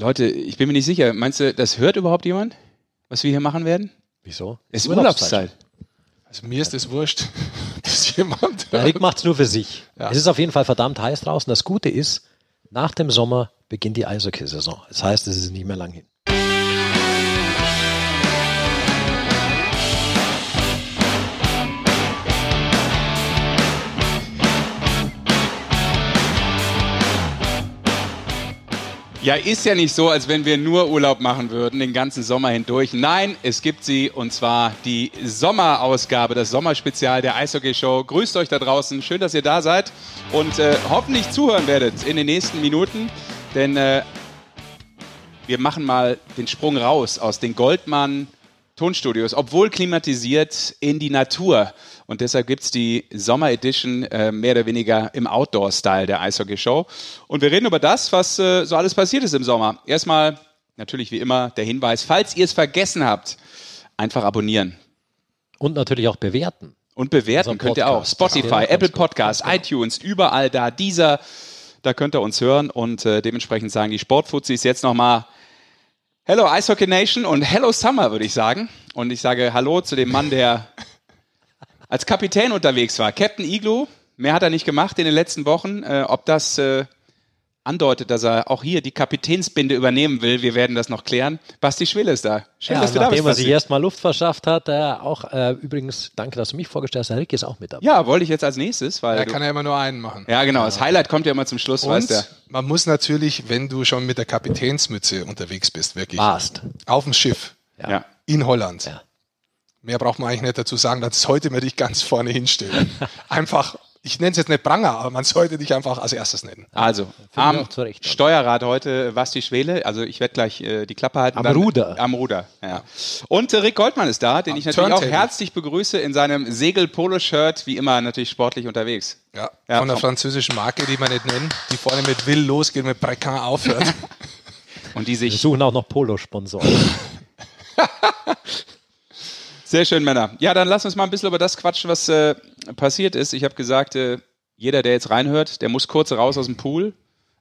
Leute, ich bin mir nicht sicher. Meinst du, das hört überhaupt jemand, was wir hier machen werden? Wieso? Es ist Urlaubszeit. Also mir ist das wurscht, dass jemand. Der Rick macht es nur für sich. Ja. Es ist auf jeden Fall verdammt heiß draußen. Das Gute ist, nach dem Sommer beginnt die Eishockey-Saison. Das heißt, es ist nicht mehr lang hin. Ja, ist ja nicht so, als wenn wir nur Urlaub machen würden, den ganzen Sommer hindurch. Nein, es gibt sie und zwar die Sommerausgabe, das Sommerspezial der Eishockey Show. Grüßt euch da draußen, schön, dass ihr da seid und äh, hoffentlich zuhören werdet in den nächsten Minuten, denn äh, wir machen mal den Sprung raus aus den Goldmann Tonstudios, obwohl klimatisiert in die Natur. Und deshalb gibt es die Sommer Edition äh, mehr oder weniger im Outdoor-Style der Eishockey Show. Und wir reden über das, was äh, so alles passiert ist im Sommer. Erstmal natürlich wie immer der Hinweis, falls ihr es vergessen habt, einfach abonnieren. Und natürlich auch bewerten. Und bewerten könnt ihr auch. Spotify, Apple. Podcasts, iTunes, überall da, dieser, da könnt ihr uns hören und äh, dementsprechend sagen die Sportfuzis jetzt nochmal Hello Eishockey Nation und Hello Summer, würde ich sagen. Und ich sage Hallo zu dem Mann, der als Kapitän unterwegs war. Captain Igloo, mehr hat er nicht gemacht in den letzten Wochen. Äh, ob das äh, andeutet, dass er auch hier die Kapitänsbinde übernehmen will, wir werden das noch klären. Basti Schwille ist da. Schön, Ja, dass du da bist. nachdem er sich erstmal Luft verschafft hat, äh, auch äh, übrigens, danke, dass du mich vorgestellt hast, der Rick ist auch mit dabei. Ja, wollte ich jetzt als nächstes, weil Er kann ja immer nur einen machen. ja genau, das Highlight kommt ja immer zum Schluss, weißt Und du. man muss natürlich, wenn du schon mit der Kapitänsmütze unterwegs bist, wirklich Warst. auf dem Schiff Ja. in Holland. Ja. Mehr braucht man eigentlich nicht dazu sagen, dann sollte man dich ganz vorne hinstellen. Einfach, ich nenne es jetzt nicht Pranger, aber man sollte dich einfach als erstes nennen. Also, wir am auch zu Recht. Steuerrad heute Basti Schwele. Also ich werde gleich äh, die Klappe halten. Am dann- Ruder. Am Ruder, ja. Und äh, Rick Goldmann ist da, den Am ich natürlich auch Turntable. herzlich begrüße in seinem Segel-Polo-Shirt, wie immer natürlich sportlich unterwegs. Ja, Ja, von der französischen Marke, die man nicht nennen, die vorne mit Will losgeht, mit Brecan aufhört. Und die Wir sich suchen auch noch Polo-Sponsoren. Sehr schön, Männer. Ja, dann lass uns mal ein bisschen über das quatschen, was äh, passiert ist. Ich habe gesagt, äh, jeder, der jetzt reinhört, der muss kurz raus aus dem Pool,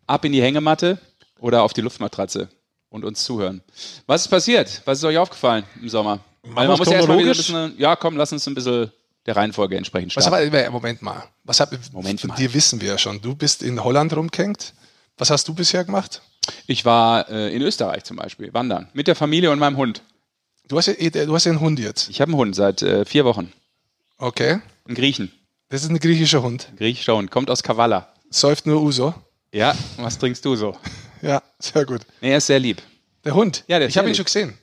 ab in die Hängematte oder auf die Luftmatratze und uns zuhören. Was ist passiert? Was ist euch aufgefallen im Sommer? Weil wir's ja erstmal wieder ein bisschen, ja, komm, lass uns ein bisschen der Reihenfolge entsprechend Was starten. aber, Moment mal. Was hab, Moment von mal. dir wissen wir ja schon. Du bist in Holland rumgehängt. Was hast du bisher gemacht? Ich war äh, in Österreich zum Beispiel, wandern, mit der Familie und meinem Hund. Du hast ja, eh- du hast ja einen Hund jetzt. Ich habe einen Hund seit äh, vier Wochen. Okay. Einen Griechen. Das ist ein griechischer Hund. Ein griechischer Hund, kommt aus Kavala. Säuft nur Uso. Ja, was trinkst du so? Ja, sehr gut. Nee, er ist sehr lieb. Der Hund. Ja, der ist ich habe ihn schon gesehen.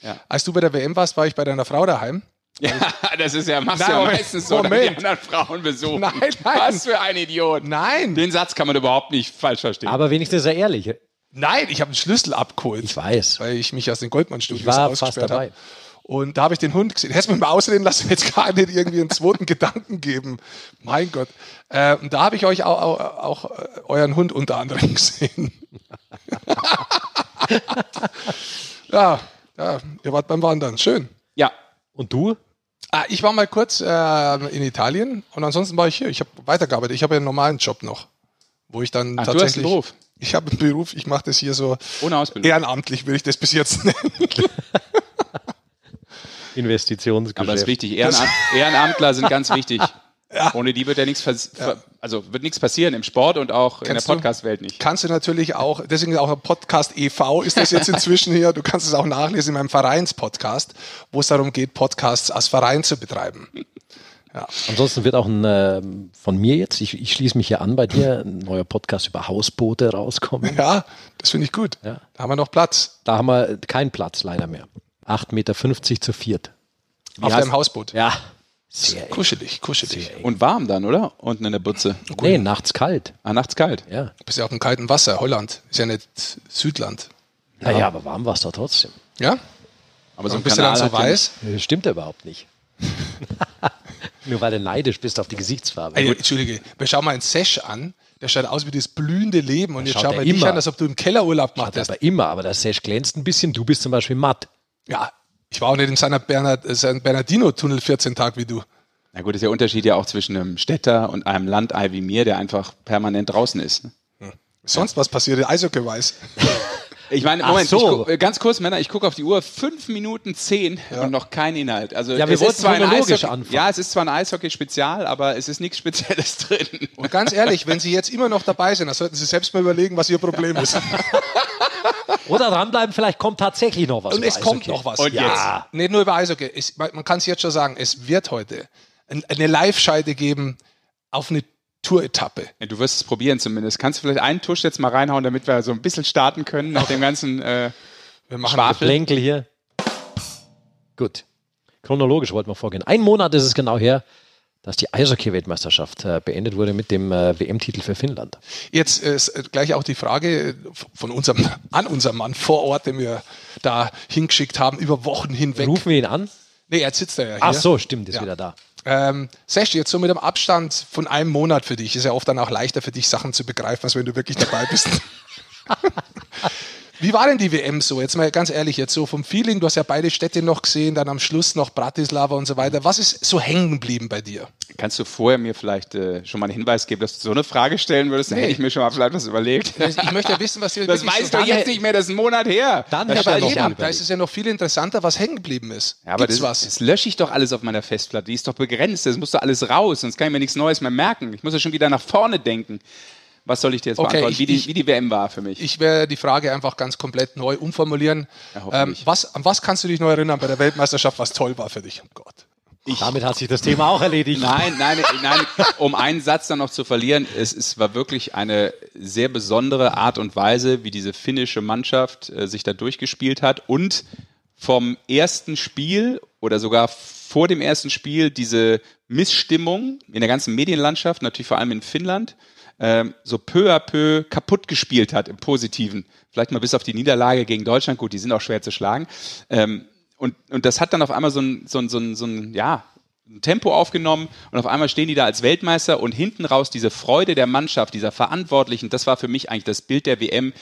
Ja. Als du bei der WM warst, war ich bei deiner Frau daheim. Ja, das ist ja, machst Nein, ja meistens so, Moment. die anderen Frauen besuchen. Nein, nein. Was für ein Idiot. Nein, Den Satz kann man überhaupt nicht falsch verstehen. Aber wenigstens ist er ehrlich. Nein, ich habe einen Schlüssel abgeholt. Ich weiß. Weil ich mich aus den Goldmann-Studios ausgesperrt habe. Und da habe ich den Hund gesehen. Hättest du mich mal ausreden lassen, jetzt gar nicht irgendwie einen zweiten Gedanken geben. Mein Gott. Äh, und da habe ich euch auch, auch, auch äh, euren Hund unter anderem gesehen. ja, ja, ihr wart beim Wandern. Schön. ja, Und du? Ah, ich war mal kurz äh, in Italien und ansonsten war ich hier. Ich habe weitergearbeitet. Ich habe ja einen normalen Job noch, wo ich dann Ach, du hast einen tatsächlich. Beruf? Ich habe einen Beruf. Ich mache das hier so ohne Ausbildung. ehrenamtlich, würde ich das bis jetzt nennen. Investitionsgeschäft. Aber das ist wichtig. Ehrenam Ehrenamtler sind ganz wichtig. Ohne die wird ja nichts, also wird nichts passieren im Sport und auch in Kennst der? Podcast-Welt nicht. kannst du natürlich auch, deswegen auch ein Podcast e.V. ist das jetzt inzwischen hier. Du kannst es auch nachlesen in meinem Vereinspodcast, wo es darum geht, Podcasts als Verein zu betreiben. Ansonsten wird auch ein, ähm, von mir jetzt, ich, ich schließe mich hier an bei dir, ein neuer Podcast über Hausboote rauskommen. Ja, das finde ich gut. Ja. Da haben wir noch Platz Da haben wir keinen Platz leider mehr. 8,50 Meter zu viert. auf heißt- deinem Hausboot. Ja. Sehr eng. Kuschelig, kuschelig. Und warm dann, oder? Unten in der Butze. Nee, nachts kalt. Ah, nachts kalt. Ja. Du bist ja auf dem kalten Wasser, Holland. Ist ja nicht Südland. Naja, aber warm war es doch trotzdem. Ja? Aber so ein du dann Kanal so ja weiß? Das stimmt ja überhaupt nicht. Nur weil du neidisch bist auf die Gesichtsfarbe. Ey, Entschuldige, wir schauen mal einen Sesh an. Der schaut aus wie das blühende Leben. Und jetzt schau er mal dich an, als ob du im Kellerurlaub gemacht Hat hast. aber immer, aber der Sesh glänzt ein bisschen. Du bist zum Beispiel matt. Ja, ich war auch nicht in seiner Bernard, äh, San Bernardino-Tunnel 14 Tage wie du. Na gut, ist der Unterschied ja auch zwischen einem Städter und einem Landei wie mir, der einfach permanent draußen ist. Ne? Sonst was passiert, Eishockey weiß. Ich meine, Moment, so. ich äh, ganz kurz, Männer, ich gucke auf die Uhr, fünf Minuten zehn und noch kein Inhalt. Also Ja, wir es ist zwar ein Eishockey, anfangen. ja, es ist zwar ein Eishockey-Spezial, aber es ist nichts Spezielles drin. Und ganz ehrlich, wenn Sie jetzt immer noch dabei sind, dann sollten Sie selbst mal überlegen, was Ihr Problem ist. Oder dranbleiben, vielleicht kommt tatsächlich noch was. Und über es kommt Eishockey. noch was. Und ja. Nicht nur über Eishockey. Es, man kann es jetzt schon sagen, es wird heute ein- eine Live-Scheide geben auf eine Tour-Etappe. Du wirst es probieren zumindest. Kannst du vielleicht einen Tusch jetzt mal reinhauen, damit wir so ein bisschen starten können nach dem ganzen äh, Wir machen Schwafel? Plänkel hier. Gut. Chronologisch wollten wir vorgehen. Ein Monat ist es genau her, dass die Eishockey-Weltmeisterschaft äh, beendet wurde mit dem äh, WM-Titel für Finnland. Jetzt äh, ist gleich auch die Frage äh, von unserem, an unserem Mann vor Ort, den wir da hingeschickt haben, über Wochen hinweg. Rufen wir ihn an? Nee, jetzt sitzt er ja hier. Ach so, stimmt, ist Ja. wieder da. Ähm, Sesh, jetzt so mit dem Abstand von einem Monat für dich, ist ja oft dann auch leichter für dich, Sachen zu begreifen, als wenn du wirklich dabei bist. Wie war denn die WM so? Jetzt mal ganz ehrlich, jetzt so vom Feeling, du hast ja beide Städte noch gesehen, dann am Schluss noch Bratislava und so weiter. Was ist so hängen geblieben bei dir? Kannst du vorher mir vielleicht äh, schon mal einen Hinweis geben, dass du so eine Frage stellen würdest? Dann Nee. hätte ich mir schon mal vielleicht was überlegt. Ich möchte ja wissen, was dir Das weißt so du jetzt nicht mehr, das ist ein Monat her. Dann Ja, aber er noch eben, da ist es ja noch viel interessanter, was hängen geblieben ist. Ja, aber Gibt's das, was? das lösche ich doch alles auf meiner Festplatte. Die ist doch begrenzt. Das muss doch alles raus, sonst kann ich mir nichts Neues mehr merken. Ich muss ja schon wieder nach vorne denken. Was soll ich dir jetzt Okay, beantworten? ich- wie, die, ich- wie die WM war für mich. Ich werde die Frage einfach ganz komplett neu umformulieren. Ja, ähm, was, an was kannst du dich noch erinnern bei der Weltmeisterschaft, was toll war für dich? Oh Gott. Damit hat sich das Thema auch erledigt. Nein, nein, nein, um einen Satz dann noch zu verlieren, es, es war wirklich eine sehr besondere Art und Weise, wie diese finnische Mannschaft äh, sich da durchgespielt hat und vom ersten Spiel oder sogar vor dem ersten Spiel diese Missstimmung in der ganzen Medienlandschaft, natürlich vor allem in Finnland, ähm, so peu à peu kaputt gespielt hat im Positiven. Vielleicht mal bis auf die Niederlage gegen Deutschland, gut, die sind auch schwer zu schlagen. Ähm, und, und das hat dann auf einmal so ein, so ein, so ein, so ein ja, ein Tempo aufgenommen und auf einmal stehen die da als Weltmeister und hinten raus diese Freude der Mannschaft, dieser Verantwortlichen, das war für mich eigentlich das Bild der WM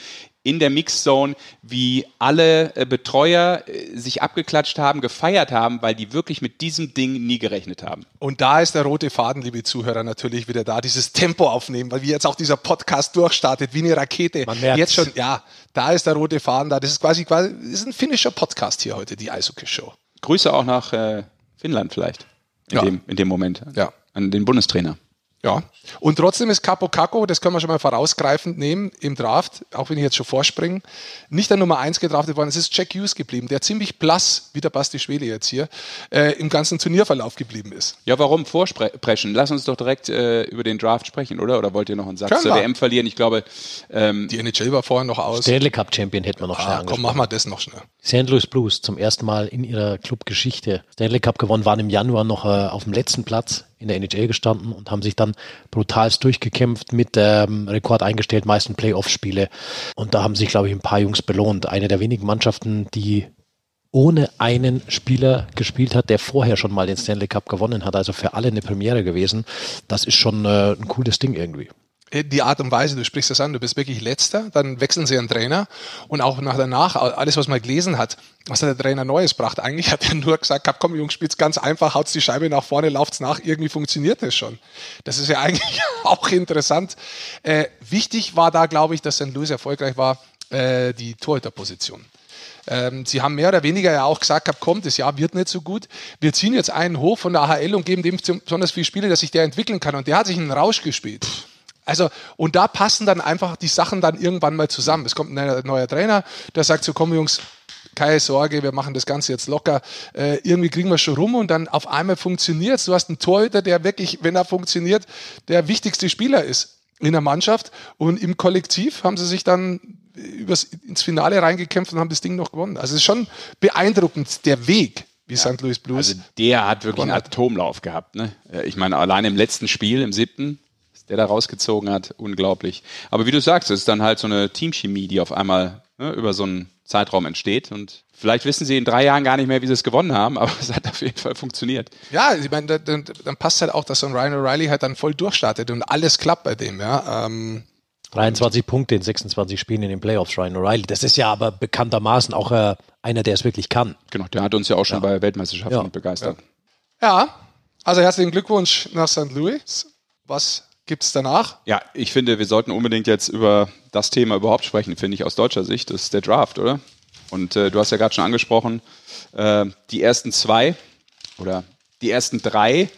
in der Mixzone, wie alle äh, Betreuer äh, sich abgeklatscht haben, gefeiert haben, weil die wirklich mit diesem Ding nie gerechnet haben. Und da ist der rote Faden, liebe Zuhörer, natürlich wieder da, dieses Tempo aufnehmen, weil wie jetzt auch dieser Podcast durchstartet, wie eine Rakete. Man merkt's. Jetzt schon, ja, da ist der rote Faden da. Das ist quasi, quasi das ist ein finnischer Podcast hier heute, die Eishockey-Show. Grüße auch nach äh, Finnland vielleicht in, Ja. dem, in dem Moment Ja. an den Bundestrainer. Ja. Und trotzdem ist Capo Caco, das können wir schon mal vorausgreifend nehmen im Draft, auch wenn ich jetzt schon vorspringe, nicht der Nummer 1 gedraftet worden. Es ist Jack Hughes geblieben, der ziemlich blass, wie der Basti Schwele jetzt hier, äh, im ganzen Turnierverlauf geblieben ist. Ja, warum vorsprechen? Lass uns doch direkt äh, über den Draft sprechen, oder? Oder wollt ihr noch einen Satz Können zur wir. WM verlieren? Ich glaube, ähm, Die NHL war vorher noch aus. Stanley Cup Champion hätten wir noch schnell Ah, komm, angesprochen. machen wir das noch schnell. St. Louis Blues zum ersten Mal in ihrer Clubgeschichte Stanley Cup gewonnen, waren im Januar noch äh, auf dem letzten Platz in der NHL gestanden und haben sich dann brutalst durchgekämpft mit ähm, Rekord eingestellt, meisten Playoff-Spiele. Und da haben sich, glaube ich, ein paar Jungs belohnt. Eine der wenigen Mannschaften, die ohne einen Spieler gespielt hat, der vorher schon mal den Stanley Cup gewonnen hat. Also für alle eine Premiere gewesen. Das ist schon äh, ein cooles Ding irgendwie. Die Art und Weise, du sprichst das an, du bist wirklich letzter, dann wechseln sie einen Trainer und auch nach danach, alles was man gelesen hat, was hat der Trainer Neues gebracht? Eigentlich hat er nur gesagt, gehabt, komm Jungs, spielt's ganz einfach, haut's die Scheibe nach vorne, lauft's nach, irgendwie funktioniert das schon. Das ist ja eigentlich auch interessant. Äh, wichtig war da, glaube ich, dass St. Louis erfolgreich war, äh, die Torhüterposition. Ähm, sie haben mehr oder weniger ja auch gesagt, gehabt, komm, das Jahr wird nicht so gut. Wir ziehen jetzt einen hoch von der AHL und geben dem besonders viele Spiele, dass sich der entwickeln kann. Und der hat sich einen Rausch gespielt. Also, und da passen dann einfach die Sachen dann irgendwann mal zusammen. Es kommt ein neuer, Trainer, der sagt so, komm Jungs, keine Sorge, wir machen das Ganze jetzt locker. Äh, irgendwie kriegen wir schon rum und dann auf einmal funktioniert es. Du hast einen Torhüter, der wirklich, wenn er funktioniert, der wichtigste Spieler ist in der Mannschaft. Und im Kollektiv haben sie sich dann übers, ins Finale reingekämpft und haben das Ding noch gewonnen. Also es ist schon beeindruckend, der Weg, wie St. Louis Blues. Also der hat wirklich einen. Atomlauf gehabt. Ne? Äh, Ich meine, allein im letzten Spiel, im siebten, der da rausgezogen hat, unglaublich. Aber wie du sagst, es ist dann halt so eine Teamchemie, die auf einmal ne, über so einen Zeitraum entsteht. Und vielleicht wissen sie in drei Jahren gar nicht mehr, wie sie es gewonnen haben, aber es hat auf jeden Fall funktioniert. Ja, ich meine, dann, dann passt halt auch, dass so ein Ryan O'Reilly halt dann voll durchstartet und alles klappt bei dem, ja. Ähm, 23 Punkte in 26 Spielen in den Playoffs, Ryan O'Reilly. Das ist ja aber bekanntermaßen auch äh, einer, der es wirklich kann. Genau, der hat uns ja auch schon bei Weltmeisterschaften Ja. begeistert. ja, also herzlichen Glückwunsch nach St. Louis. Was gibt es danach? Ja, ich finde, wir sollten unbedingt jetzt über das Thema überhaupt sprechen, finde ich aus deutscher Sicht. Das ist der Draft, oder? Und äh, du hast ja gerade schon angesprochen, äh, die ersten zwei oder die ersten drei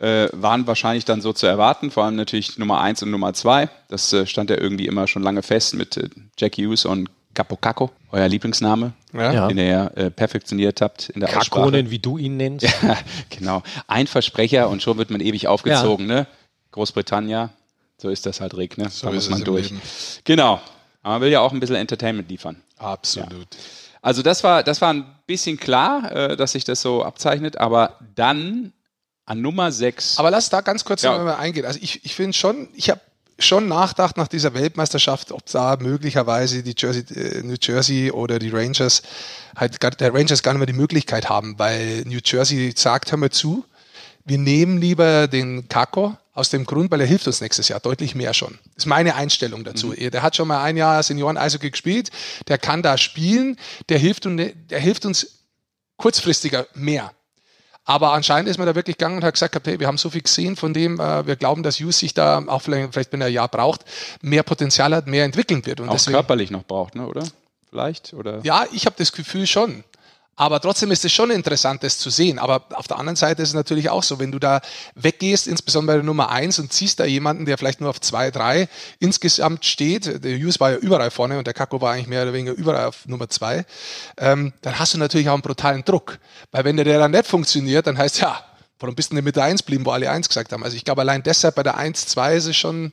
äh, waren wahrscheinlich dann so zu erwarten, vor allem natürlich Nummer eins und Nummer zwei. Das äh, stand ja irgendwie immer schon lange fest mit äh, Jack Hughes und Capo Caco, euer Lieblingsname, Ja. den ihr äh, perfektioniert habt in der Aussprache. Kakonen, wie du ihn nennst. Ja, genau. Ein Versprecher und schon wird man ewig aufgezogen, ne? Großbritannia, so ist das halt, Rick, ne? So da muss man durch. Leben. Genau. Aber man will ja auch ein bisschen Entertainment liefern. Absolut. Also das war, das war ein bisschen klar, äh, dass sich das so abzeichnet, aber dann an Nummer 6. Aber lass da ganz kurz Ja. noch mal eingehen. Also ich, ich finde schon, ich habe schon nachgedacht nach dieser Weltmeisterschaft, ob da möglicherweise die Jersey, äh, New Jersey oder die Rangers halt der Rangers gar nicht mehr die Möglichkeit haben, weil New Jersey sagt, hör mal zu, wir nehmen lieber den Kako aus dem Grund, weil er hilft uns nächstes Jahr deutlich mehr schon. Das ist meine Einstellung dazu. Der hat schon mal ein Jahr Senioren-Eishockey gespielt, der kann da spielen, der hilft, und, der hilft uns kurzfristiger mehr. Aber anscheinend ist man da wirklich gegangen und hat gesagt, hey, wir haben so viel gesehen von dem, äh, wir glauben, dass Hughes sich da, auch vielleicht, vielleicht wenn er ein Jahr braucht, mehr Potenzial hat, mehr entwickeln wird. Und auch deswegen, körperlich noch braucht, ne, oder? Vielleicht? Oder? ja, ich habe das Gefühl schon. Aber trotzdem ist es schon interessant, das zu sehen. Aber auf der anderen Seite ist es natürlich auch so, wenn du da weggehst, insbesondere bei der Nummer eins und ziehst da jemanden, der vielleicht nur auf zwei, drei insgesamt steht, der Hughes war ja überall vorne und der Kako war eigentlich mehr oder weniger überall auf Nummer zwei, ähm, dann hast du natürlich auch einen brutalen Druck. Weil wenn der, dann nicht funktioniert, dann heißt ja, warum bist du denn mit der Eins blieben, wo alle Eins gesagt haben? Also ich glaube, allein deshalb bei der Eins, zwei ist es schon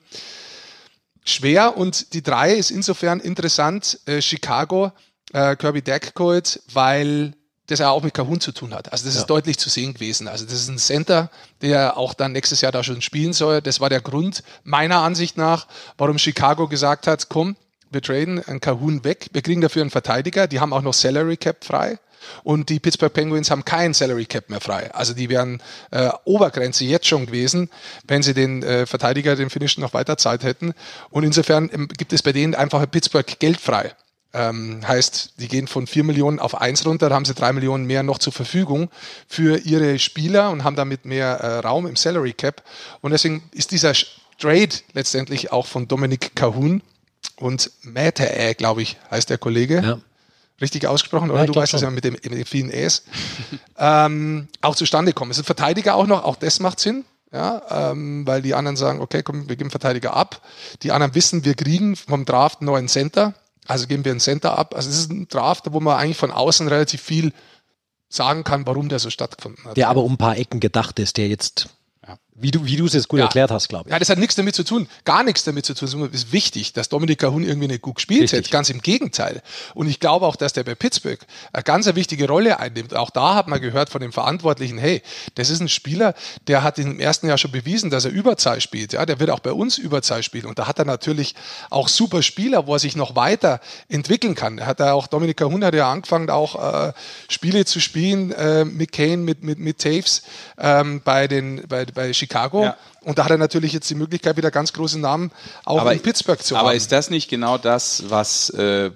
schwer und die drei ist insofern interessant, äh, Chicago, äh, Kirby Deckcold, weil das ja auch mit Kahun zu tun hat. Also das ist deutlich zu sehen gewesen. Also das ist ein Center, der auch dann nächstes Jahr da schon spielen soll. Das war der Grund meiner Ansicht nach, warum Chicago gesagt hat, komm, wir traden einen Kahun weg, wir kriegen dafür einen Verteidiger, die haben auch noch Salary Cap frei. Und die Pittsburgh Penguins haben keinen Salary Cap mehr frei. Also die wären äh, Obergrenze jetzt schon gewesen, wenn sie den äh, Verteidiger, den Finnischen, noch weiter Zeit hätten. Und insofern ähm, gibt es bei denen einfach in Pittsburgh Geld frei. Ähm, heißt, die gehen von 4 Millionen auf 1 runter, da haben sie 3 Millionen mehr noch zur Verfügung für ihre Spieler und haben damit mehr äh, Raum im Salary Cap. Und deswegen ist dieser Trade letztendlich auch von Dominik Cahun und Mäte, glaube ich, heißt der Kollege. Ja. Richtig ausgesprochen, oder? Ja, du weißt das schon. ja mit dem, mit den vielen Äs. ähm, auch zustande kommen. Es ist ein Verteidiger auch noch, auch das macht Sinn. Ja, ähm, weil die anderen sagen, okay, komm, wir geben Verteidiger ab. Die anderen wissen, wir kriegen vom Draft einen neuen Center. Also geben wir einen Center ab. Also es ist ein Draft, wo man eigentlich von außen relativ viel sagen kann, warum der so stattgefunden hat. Der aber um ein paar Ecken gedacht ist, der jetzt, wie du, wie du es jetzt gut Ja. erklärt hast, glaube ich. Ja, das hat nichts damit zu tun, gar nichts damit zu tun. Es ist wichtig, dass Dominik Cahun irgendwie nicht gut gespielt Richtig. hat, ganz im Gegenteil. Und ich glaube auch, dass der bei Pittsburgh eine ganz wichtige Rolle einnimmt. Auch da hat man gehört von dem Verantwortlichen, hey, das ist ein Spieler, der hat im ersten Jahr schon bewiesen, dass er Überzahl spielt. Ja, der wird auch bei uns Überzahl spielen. Und da hat er natürlich auch super Spieler, wo er sich noch weiter entwickeln kann. Er hat ja auch, Dominik Cahun hat ja angefangen, auch äh, Spiele zu spielen äh, mit Kane, mit, mit, mit Taves ähm, bei, den, bei, bei Chicago. Ja. Und da hat er natürlich jetzt die Möglichkeit, wieder ganz große Namen auch in Pittsburgh zu aber haben. ist das nicht genau das, was äh,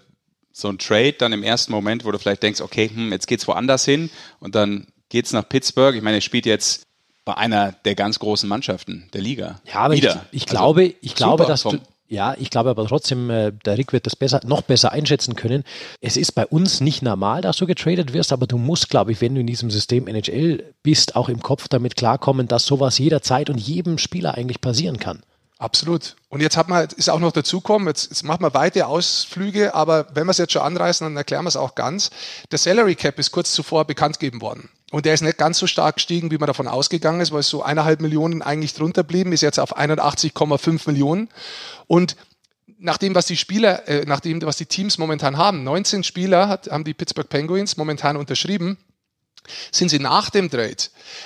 so ein Trade dann im ersten Moment, wo du vielleicht denkst, okay, hm, jetzt geht's woanders hin und dann geht's nach Pittsburgh. Ich meine, er spielt jetzt bei einer der ganz großen Mannschaften der Liga. Ja, aber Wieder. ich, ich Also, glaube, ich glaube, super dass du, ja, ich glaube aber trotzdem, äh, der Rick wird das besser, noch besser einschätzen können. Es ist bei uns nicht normal, dass du getradet wirst, aber du musst, glaube ich, wenn du in diesem System NHL bist, auch im Kopf damit klarkommen, dass sowas jederzeit und jedem Spieler eigentlich passieren kann. Absolut. Und jetzt hat man, ist auch noch dazukommen, jetzt, jetzt machen wir weite Ausflüge, aber wenn wir es jetzt schon anreißen, dann erklären wir es auch ganz. Der Salary Cap ist kurz zuvor bekannt gegeben worden. Und der ist nicht ganz so stark gestiegen, wie man davon ausgegangen ist, weil es so eineinhalb Millionen eigentlich drunter blieben, ist jetzt auf 81,5 Millionen. Und nach dem, was die Spieler, äh, nach dem, was die Teams momentan haben, 19 Spieler hat, haben die Pittsburgh Penguins momentan unterschrieben, sind sie nach dem Trade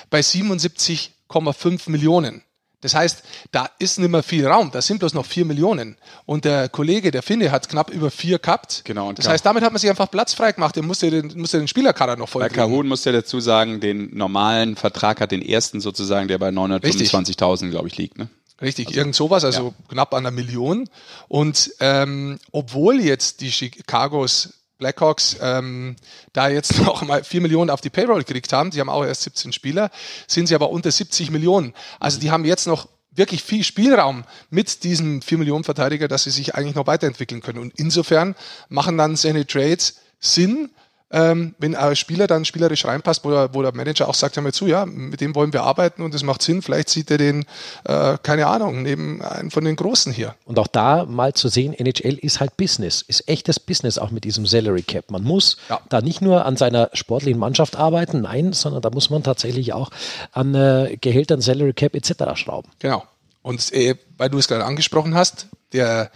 bei 77,5 Millionen. Das heißt, da ist nicht mehr viel Raum, da sind bloß noch 4 Millionen. Und der Kollege, der Finne, hat knapp über 4 gehabt. Genau, das heißt, damit hat man sich einfach Platz frei gemacht. Der musste den, musste den Spielerkader noch voll Bei. Kahun muss ja dazu sagen, den normalen Vertrag hat den ersten sozusagen, der bei 925.000, glaube ich, liegt. Ne? Richtig, irgend sowas, also knapp an einer Million. Und ähm, obwohl jetzt die Chicagos Blackhawks ähm, da jetzt noch mal 4 Millionen auf die Payroll gekriegt haben, die haben auch erst 17 Spieler, sind sie aber unter 70 Millionen. Also die haben jetzt noch wirklich viel Spielraum mit diesem 4 Millionen Verteidiger, dass sie sich eigentlich noch weiterentwickeln können. Und insofern machen dann seine Trades Sinn, ähm, wenn ein Spieler dann spielerisch reinpasst, wo der, wo der Manager auch sagt, hör mal zu, ja, mit dem wollen wir arbeiten und es macht Sinn, vielleicht sieht er den, äh, keine Ahnung, neben einem von den Großen hier. Und auch da mal zu sehen, NHL ist halt Business, ist echtes Business auch mit diesem Salary Cap. Man muss ja. da nicht nur an seiner sportlichen Mannschaft arbeiten, nein, sondern da muss man tatsächlich auch an äh, Gehältern, Salary Cap etc. schrauben. Genau. Und äh, weil du es gerade angesprochen hast, der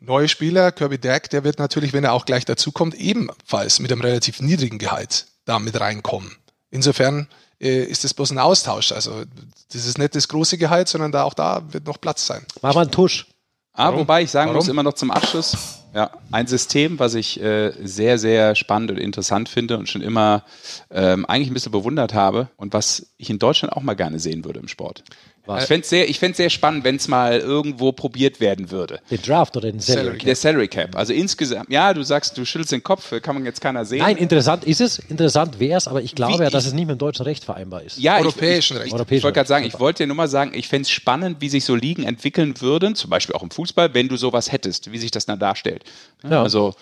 neue Spieler, Kirby Dack, der wird natürlich, wenn er auch gleich dazukommt, ebenfalls mit einem relativ niedrigen Gehalt da mit reinkommen. Insofern äh, ist das bloß ein Austausch. Also das ist nicht das große Gehalt, sondern da auch da wird noch Platz sein. Mach mal einen Tusch. Ah, wobei ich sagen Warum? muss, immer noch zum Abschluss, ja, ein System, was ich äh, sehr, sehr spannend und interessant finde und schon immer ähm, eigentlich ein bisschen bewundert habe und was ich in Deutschland auch mal gerne sehen würde im Sport. Was? Ich fände es sehr, sehr spannend, wenn es mal irgendwo probiert werden würde. Den Draft oder den Salary Cap? Der Salary Cap. Also insgesamt, ja, du sagst, du schüttelst den Kopf, kann man jetzt keiner sehen. Nein, interessant ist es, interessant wäre es, aber ich glaube ja, dass es nicht mit dem deutschen Recht vereinbar ist. Ja, europäischen Recht. Ich, ich wollte gerade sagen, ich wollte dir nur mal sagen, ich fände es spannend, wie sich so Ligen entwickeln würden, zum Beispiel auch im Fußball, wenn du sowas hättest, wie sich das dann darstellt. Ja. Also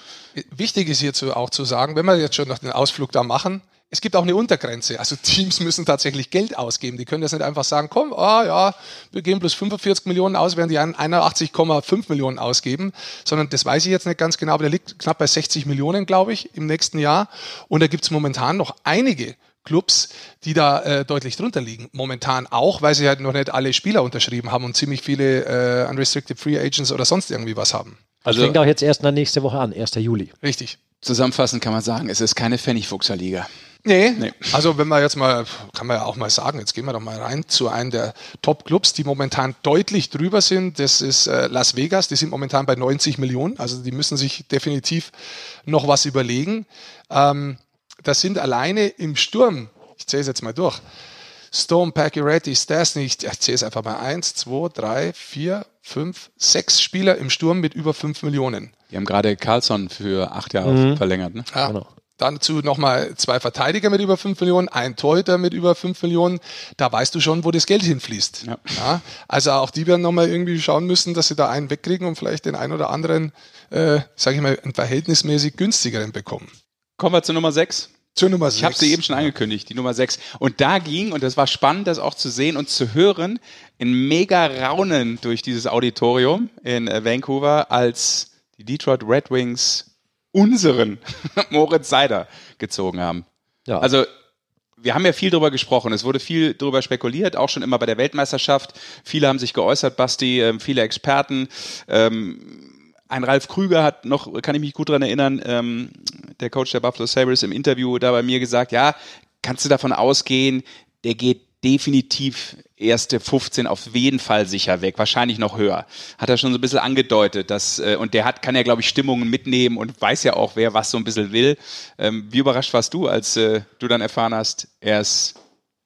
Wichtig ist hierzu auch zu sagen, wenn wir jetzt schon noch den Ausflug da machen, es gibt auch eine Untergrenze. Also Teams müssen tatsächlich Geld ausgeben. Die können jetzt nicht einfach sagen, komm, ah ja, wir geben plus 45 Millionen aus, während die 81,5 Millionen ausgeben. Sondern das weiß ich jetzt nicht ganz genau, aber der liegt knapp bei 60 Millionen, glaube ich, im nächsten Jahr. Und da gibt es momentan noch einige Clubs, die da äh, deutlich drunter liegen. Momentan auch, weil sie halt noch nicht alle Spieler unterschrieben haben und ziemlich viele äh, Unrestricted Free Agents oder sonst irgendwie was haben. Also fängt auch jetzt erst nächste Woche an, 1. Juli. Richtig. Zusammenfassend kann man sagen, es ist keine Pfennigfuchser-Liga. Nee. nee. Also wenn man jetzt mal, kann man ja auch mal sagen, jetzt gehen wir doch mal rein zu einem der Top-Clubs, die momentan deutlich drüber sind. Das ist äh, Las Vegas, die sind momentan bei 90 Millionen. Also die müssen sich definitiv noch was überlegen. Ähm, das sind alleine im Sturm, ich zähle es jetzt mal durch, Stone, Pacioretty, Stasny, ich zähle es einfach mal, eins, zwei, drei, vier, fünf, sechs Spieler im Sturm mit über fünf Millionen. Die haben gerade Carlson für acht Jahre mhm. verlängert. Ne? Ja. Genau. Dazu nochmal zwei Verteidiger mit über 5 Millionen, ein Torhüter mit über 5 Millionen. Da weißt du schon, wo das Geld hinfließt. Ja. Ja, also auch die werden nochmal irgendwie schauen müssen, dass sie da einen wegkriegen und vielleicht den einen oder anderen, äh, sage ich mal, einen verhältnismäßig günstigeren bekommen. Kommen wir zur Nummer 6. Zur Nummer 6. Ich habe sie eben schon angekündigt, die Nummer 6. Und da ging, und das war spannend, das auch zu sehen und zu hören, in mega Raunen durch dieses Auditorium in äh, Vancouver, als die Detroit Red Wings unseren Moritz Seider gezogen haben. Ja. Also wir haben ja viel darüber gesprochen. Es wurde viel darüber spekuliert, auch schon immer bei der Weltmeisterschaft. Viele haben sich geäußert, Basti, äh, viele Experten. Ähm, ein Ralf Krüger hat noch, kann ich mich gut daran erinnern, ähm, der Coach der Buffalo Sabres im Interview da bei mir gesagt, ja, kannst du davon ausgehen, der geht definitiv erste 15 auf jeden Fall sicher weg, wahrscheinlich noch höher. Hat er schon so ein bisschen angedeutet, dass, äh, und der hat, kann ja, glaube ich, Stimmungen mitnehmen und weiß ja auch, wer was so ein bisschen will. Ähm, wie überrascht warst du, als äh, du dann erfahren hast, er ist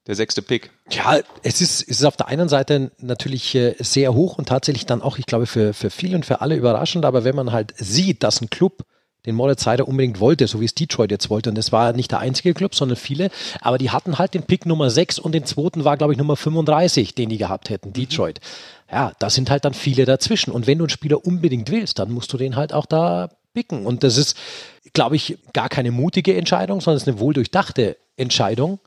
der sechste Pick? Ja, es ist, es ist auf der einen Seite natürlich äh, sehr hoch und tatsächlich dann auch, ich glaube, für, für viele und für alle überraschend, aber wenn man halt sieht, dass ein Club den Moritz Seider unbedingt wollte, so wie es Detroit jetzt wollte. Und das war nicht der einzige Club, sondern viele. Aber die hatten halt den Pick Nummer 6 und den zweiten war, glaube ich, Nummer 35, den die gehabt hätten, Detroit. Ja, da sind halt dann viele dazwischen. Und wenn du einen Spieler unbedingt willst, dann musst du den halt auch da picken. Und das ist, glaube ich, gar keine mutige Entscheidung, sondern es ist eine wohldurchdachte Entscheidung.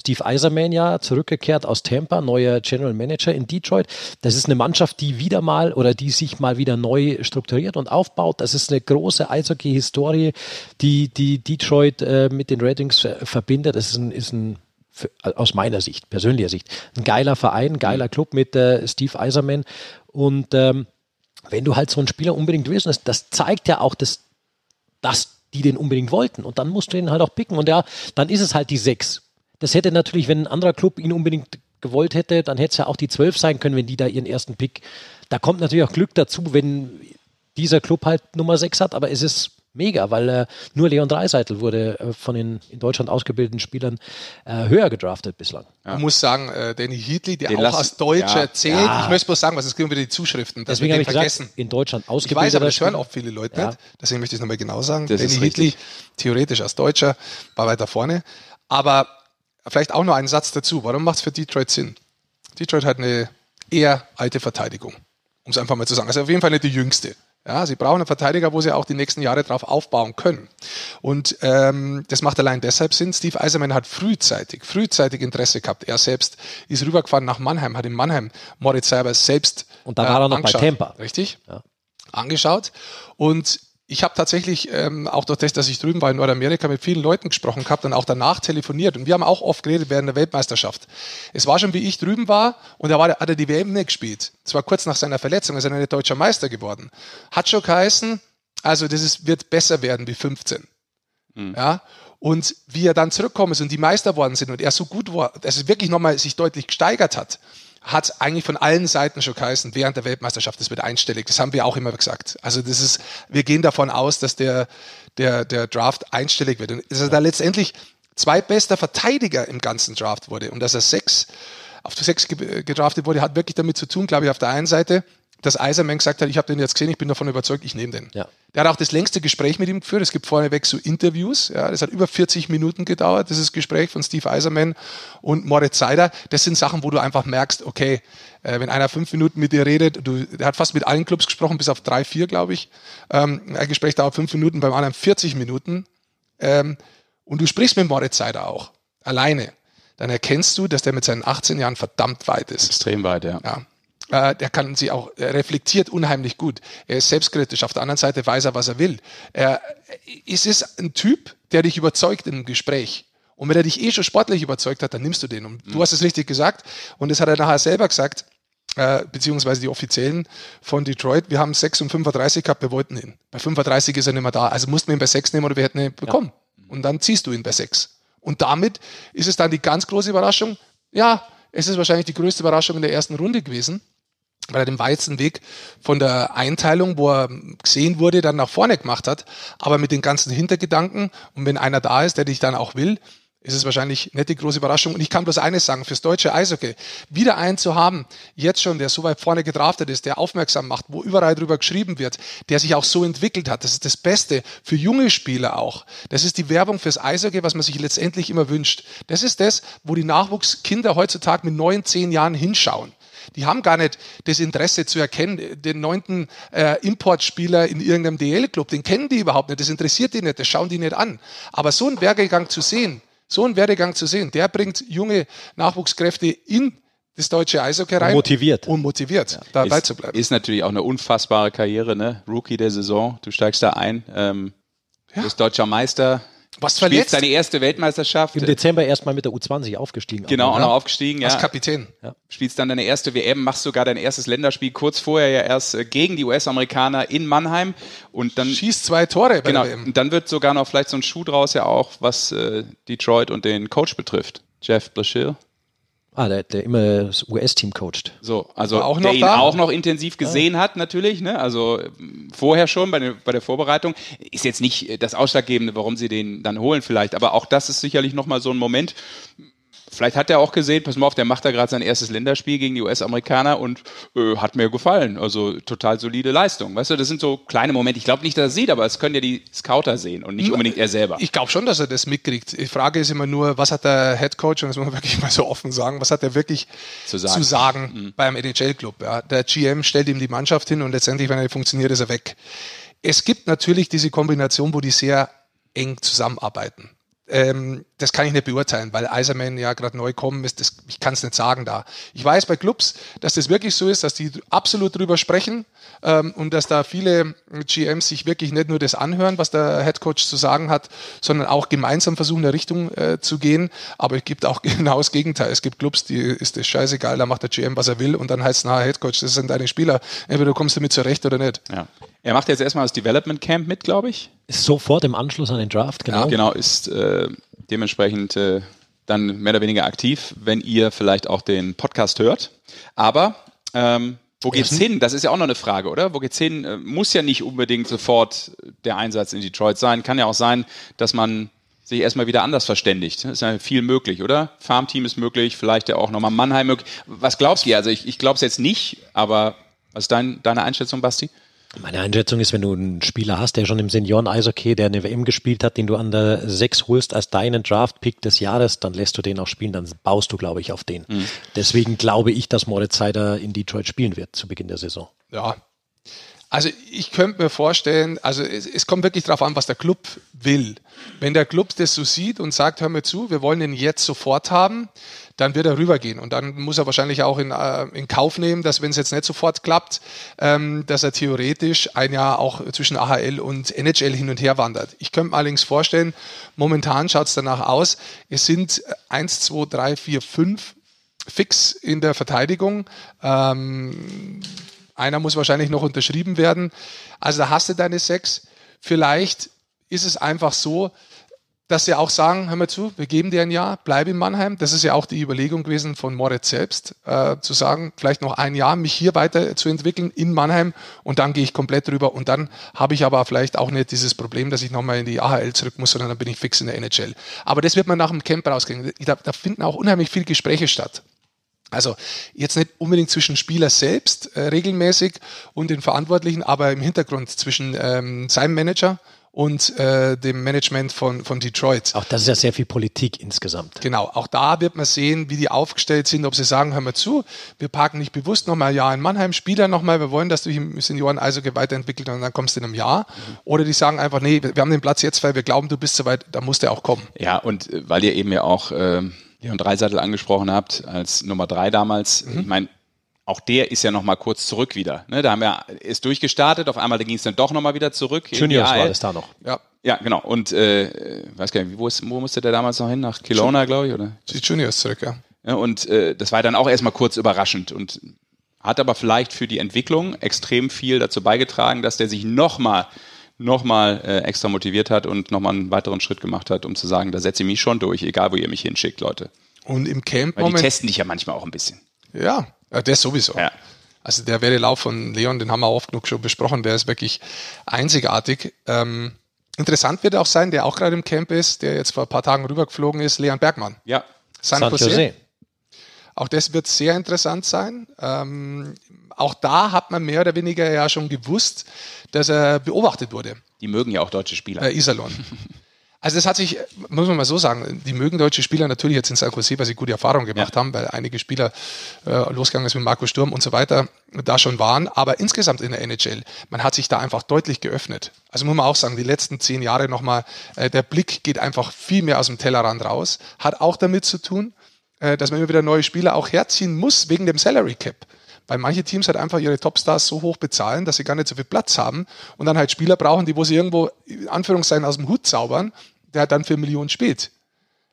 Steve Eiserman ja zurückgekehrt aus Tampa, neuer General Manager in Detroit. Das ist eine Mannschaft, die wieder mal oder die sich mal wieder neu strukturiert und aufbaut. Das ist eine große Eishockey-Historie, die, die Detroit äh, mit den Ratings äh, verbindet. Das ist ein, ist ein aus meiner Sicht, persönlicher Sicht, ein geiler Verein, ein geiler mhm. Club mit äh, Steve Eiserman. Und ähm, wenn du halt so einen Spieler unbedingt willst, das, das zeigt ja auch, dass, dass die den unbedingt wollten. Und dann musst du ihn halt auch picken. Und ja, dann ist es halt die sechs. Das hätte natürlich, wenn ein anderer Club ihn unbedingt gewollt hätte, dann hätte es ja auch die 12 sein können, wenn die da ihren ersten Pick. Da kommt natürlich auch Glück dazu, wenn dieser Club halt Nummer 6 hat, aber es ist mega, weil äh, nur Leon Dreiseitel wurde äh, von den in Deutschland ausgebildeten Spielern äh, höher gedraftet bislang. Ja. Man muss sagen, äh, Danny Heatley, der den auch als Deutscher ja. zählt, ja. ich möchte bloß sagen, was es gibt wieder die Zuschriften, dass Deswegen wir den vergessen. Gesagt, in Deutschland ausgebildet. Ich weiß, aber das hören auch viele Leute nicht, deswegen möchte ich es nochmal genau sagen. Das Danny Heatley, theoretisch als Deutscher, war weiter vorne, aber Vielleicht auch noch einen Satz dazu. Warum macht es für Detroit Sinn? Detroit hat eine eher alte Verteidigung, um es einfach mal zu sagen. Also auf jeden Fall nicht die jüngste. Ja, sie brauchen einen Verteidiger, wo sie auch die nächsten Jahre drauf aufbauen können. Und ähm, das macht allein deshalb Sinn. Steve Eiserman hat frühzeitig, frühzeitig Interesse gehabt. Er selbst ist rübergefahren nach Mannheim, hat in Mannheim Moritz Seiber selbst Und da war er noch angeschaut. bei Tampa. Richtig? Ja. Angeschaut. Und ich habe tatsächlich ähm, auch durch das, dass ich drüben war in Nordamerika mit vielen Leuten gesprochen gehabt und auch danach telefoniert. Und wir haben auch oft geredet während der Weltmeisterschaft. Es war schon, wie ich drüben war und da war, hat er die WM nicht gespielt. Das war kurz nach seiner Verletzung, ist er nicht deutscher Meister geworden. Hat schon geheißen, also das ist, wird besser werden wie 15. Ja. Und wie er dann zurückgekommen ist und die Meister worden sind und er so gut war, dass es wirklich nochmal sich deutlich gesteigert hat, hat eigentlich von allen Seiten schon geheißen, während der Weltmeisterschaft, das wird einstellig. Das haben wir auch immer gesagt. Also das ist, wir gehen davon aus, dass der, der, der Draft einstellig wird. Und dass er da letztendlich zweitbester Verteidiger im ganzen Draft wurde und dass er sechs, auf sechs ge- gedraftet wurde, hat wirklich damit zu tun, glaube ich, auf der einen Seite, dass Eiserman gesagt hat, ich habe den jetzt gesehen, ich bin davon überzeugt, ich nehme den. Ja. Der hat auch das längste Gespräch mit ihm geführt. Es gibt vorneweg so Interviews. Ja, das hat über 40 Minuten gedauert, dieses Gespräch von Steve Eiserman und Moritz Seider. Das sind Sachen, wo du einfach merkst, okay, äh, wenn einer fünf Minuten mit dir redet, du, der hat fast mit allen Clubs gesprochen, bis auf drei, vier, glaube ich. Ähm, ein Gespräch dauert fünf Minuten, beim anderen 40 Minuten. Ähm, und du sprichst mit Moritz Seider auch, alleine. Dann erkennst du, dass der mit seinen 18 Jahren verdammt weit ist. Extrem weit, ja. Ja. Äh, der kann sie auch, er reflektiert unheimlich gut. Er ist selbstkritisch. Auf der anderen Seite weiß er, was er will. Er, es ist ein Typ, der dich überzeugt im Gespräch. Und wenn er dich eh schon sportlich überzeugt hat, dann nimmst du den. Und du hast es richtig gesagt. Und das hat er nachher selber gesagt, äh, beziehungsweise die Offiziellen von Detroit. Wir haben 6 und 35 gehabt, wir wollten ihn. Bei 35 ist er nicht mehr da. Also mussten wir ihn bei 6 nehmen oder wir hätten ihn bekommen. Und dann ziehst du ihn bei 6. Und damit ist es dann die ganz große Überraschung. Ja, es ist wahrscheinlich die größte Überraschung in der ersten Runde gewesen weil er den weitesten Weg von der Einteilung, wo er gesehen wurde, dann nach vorne gemacht hat. Aber mit den ganzen Hintergedanken und wenn einer da ist, der dich dann auch will, ist es wahrscheinlich nicht die große Überraschung. Und ich kann bloß eines sagen, fürs deutsche Eishockey, wieder einen zu haben, jetzt schon, der so weit vorne gedraftet ist, der aufmerksam macht, wo überall drüber geschrieben wird, der sich auch so entwickelt hat, das ist das Beste für junge Spieler auch. Das ist die Werbung fürs Eishockey, was man sich letztendlich immer wünscht. Das ist das, wo die Nachwuchskinder heutzutage mit neun, zehn Jahren hinschauen. Die haben gar nicht das Interesse zu erkennen, den neunten äh, Importspieler in irgendeinem DL-Club, den kennen die überhaupt nicht, das interessiert die nicht, das schauen die nicht an. Aber so einen Werdegang zu sehen, so einen Werdegang zu sehen, der bringt junge Nachwuchskräfte in das deutsche Eishockey rein. motiviert. Und motiviert, dabei ist, zu bleiben. ist natürlich auch eine unfassbare Karriere, ne? Rookie der Saison, du steigst da ein, ähm, Ja. bist deutscher Meister, Was spielst verletzt deine erste Weltmeisterschaft, Im Dezember erstmal mit der U20 aufgestiegen. genau, auch Aber, noch aufgestiegen, als ja. Kapitän. spielst dann deine erste WM, machst sogar dein erstes Länderspiel kurz vorher ja erst äh, gegen die US-Amerikaner in Mannheim und dann Schießt zwei Tore bei genau, der WM. und dann wird sogar noch vielleicht so ein Schuh draus ja auch, was äh, Detroit und den Coach betrifft. Jeff Blashill. Ah, der, der immer das US-Team coacht. So, also auch der noch ihn da? auch noch intensiv gesehen hat, natürlich, ne? Also ähm, vorher schon bei, der- bei der Vorbereitung. Ist jetzt nicht äh, das Ausschlaggebende, warum sie den dann holen, vielleicht, aber auch das ist sicherlich nochmal so ein Moment. Vielleicht hat er auch gesehen, pass mal auf, der macht da gerade sein erstes Länderspiel gegen die US-Amerikaner und äh, hat mir gefallen. Also total solide Leistung. Weißt du, das sind so kleine Momente. Ich glaube nicht, dass er sieht, aber es können ja die Scouter sehen und nicht unbedingt er selber. Ich glaube schon, dass er das mitkriegt. Die Frage ist immer nur, was hat der Head Coach, und das muss man wirklich mal so offen sagen, was hat er wirklich Zu zu sagen. sagen, Mhm. beim NHL-Club? Ja? Der GM stellt ihm die Mannschaft hin und letztendlich, wenn er nicht funktioniert, ist er weg. Es gibt natürlich diese Kombination, wo die sehr eng zusammenarbeiten. Ähm, das kann ich nicht beurteilen, weil Eiserman ja gerade neu kommen ist. Das, ich kann es nicht sagen da. Ich weiß bei Clubs, dass das wirklich so ist, dass die absolut drüber sprechen ähm, und dass da viele GMs sich wirklich nicht nur das anhören, was der Head Coach zu sagen hat, sondern auch gemeinsam versuchen, in der Richtung äh, zu gehen. Aber es gibt auch genau das Gegenteil. Es gibt Clubs, die ist das scheißegal, da macht der GM, was er will und dann heißt es, na, Head Coach, das sind deine Spieler. Entweder du kommst damit zurecht oder nicht. Ja. Er macht jetzt erstmal das Development Camp mit, glaube ich. Ist sofort im Anschluss an den Draft, genau. Genau, ist äh, dementsprechend äh, dann mehr oder weniger aktiv, wenn ihr vielleicht auch den Podcast hört. Aber ähm, wo geht's hin? Das ist ja auch noch eine Frage, oder? Wo geht's hin? Äh, Muss ja nicht unbedingt sofort der Einsatz in Detroit sein. Kann ja auch sein, dass man sich erstmal wieder anders verständigt. Das ist ja viel möglich, oder? Farmteam ist möglich, vielleicht ja auch nochmal Mannheim möglich. Was glaubst du? Also ich, ich glaube es jetzt nicht, aber was ist dein, deine Einschätzung, Basti? Meine Einschätzung ist, wenn du einen Spieler hast, der schon im Senioren-Eishockey, der eine WM gespielt hat, den du an der 6 holst als deinen Draft-Pick des Jahres, dann lässt du den auch spielen, dann baust du, glaube ich, auf den. Mhm. Deswegen glaube ich, dass Moritz Seider in Detroit spielen wird zu Beginn der Saison. Ja, also ich könnte mir vorstellen, also es, es, kommt wirklich darauf an, was der Club will. Wenn der Club das so sieht und sagt, hör mir zu, wir wollen ihn jetzt sofort haben, dann wird er rübergehen. Und dann muss er wahrscheinlich auch in, äh, in Kauf nehmen, dass wenn es jetzt nicht sofort klappt, ähm, dass er theoretisch ein Jahr auch zwischen AHL und NHL hin und her wandert. Ich könnte mir allerdings vorstellen, momentan schaut es danach aus, es sind 1, 2, 3, 4, 5 fix in der Verteidigung. Ähm, einer muss wahrscheinlich noch unterschrieben werden. Also da hast du deine sechs. Vielleicht ist es einfach so, dass sie auch sagen, hör mal zu, wir geben dir ein Jahr, bleib in Mannheim. Das ist ja auch die Überlegung gewesen von Moritz selbst, äh, zu sagen, vielleicht noch ein Jahr, mich hier weiterzuentwickeln in Mannheim und dann gehe ich komplett rüber und dann habe ich aber vielleicht auch nicht dieses Problem, dass ich nochmal in die AHL zurück muss, sondern dann bin ich fix in der NHL. Aber das wird man nach dem Camp rauskriegen. Da, da finden auch unheimlich viele Gespräche statt. Also jetzt nicht unbedingt zwischen Spieler selbst äh, regelmäßig und den Verantwortlichen, aber im Hintergrund zwischen ähm, seinem Manager und äh, dem Management von, von Detroit. Auch das ist ja sehr viel Politik insgesamt. Genau, auch da wird man sehen, wie die aufgestellt sind, ob sie sagen, hör mal zu, wir parken nicht bewusst nochmal ein Jahr in Mannheim, Spieler nochmal, wir wollen, dass du dich im Senioren Eishockey weiterentwickelt und dann kommst du in einem Jahr. Mhm. Oder die sagen einfach, nee, wir haben den Platz jetzt, weil wir glauben, du bist soweit, da muss der auch kommen. Ja, und äh, weil ihr eben ja auch... Äh Leon Dreisattel angesprochen habt, als Nummer drei damals. Mhm. Ich meine, auch der ist ja noch mal kurz zurück wieder. Ne, da haben wir ist durchgestartet, auf einmal ging es dann doch noch mal wieder zurück. Juniors war das da noch. Ja, ja genau. Und äh, weiß gar nicht, wo, ist, wo musste der damals noch hin? Nach Kelowna, glaube ich, oder? Die Juniors zurück, ja. ja und äh, das war dann auch erstmal kurz überraschend und hat aber vielleicht für die Entwicklung extrem viel dazu beigetragen, dass der sich noch mal nochmal äh, extra motiviert hat und nochmal einen weiteren Schritt gemacht hat, um zu sagen, da setze ich mich schon durch, egal wo ihr mich hinschickt, Leute. Und im Camp Weil die testen dich ja manchmal auch ein bisschen. Ja, das sowieso. Ja. Also der Wettelauf von Leon, den haben wir oft genug schon besprochen, der ist wirklich einzigartig. Ähm, interessant wird auch sein, der auch gerade im Camp ist, der jetzt vor ein paar Tagen rübergeflogen ist, Leon Bergmann. Ja. San, San Jose. Jose. Auch das wird sehr interessant sein. Ähm, auch da hat man mehr oder weniger ja schon gewusst, dass er beobachtet wurde. Die mögen ja auch deutsche Spieler. Äh, Iserlohn. Also das hat sich, muss man mal so sagen, die mögen deutsche Spieler natürlich jetzt in San Jose, weil sie gute Erfahrungen gemacht ja. haben, weil einige Spieler äh, losgegangen ist mit Marco Sturm und so weiter, da schon waren. Aber insgesamt in der NHL, man hat sich da einfach deutlich geöffnet. Also muss man auch sagen, die letzten zehn Jahre nochmal, äh, der Blick geht einfach viel mehr aus dem Tellerrand raus. Hat auch damit zu tun, äh, dass man immer wieder neue Spieler auch herziehen muss wegen dem Salary Cap weil manche Teams halt einfach ihre Topstars so hoch bezahlen, dass sie gar nicht so viel Platz haben und dann halt Spieler brauchen, die wo sie irgendwo in Anführungszeichen aus dem Hut zaubern, der dann für Millionen spielt.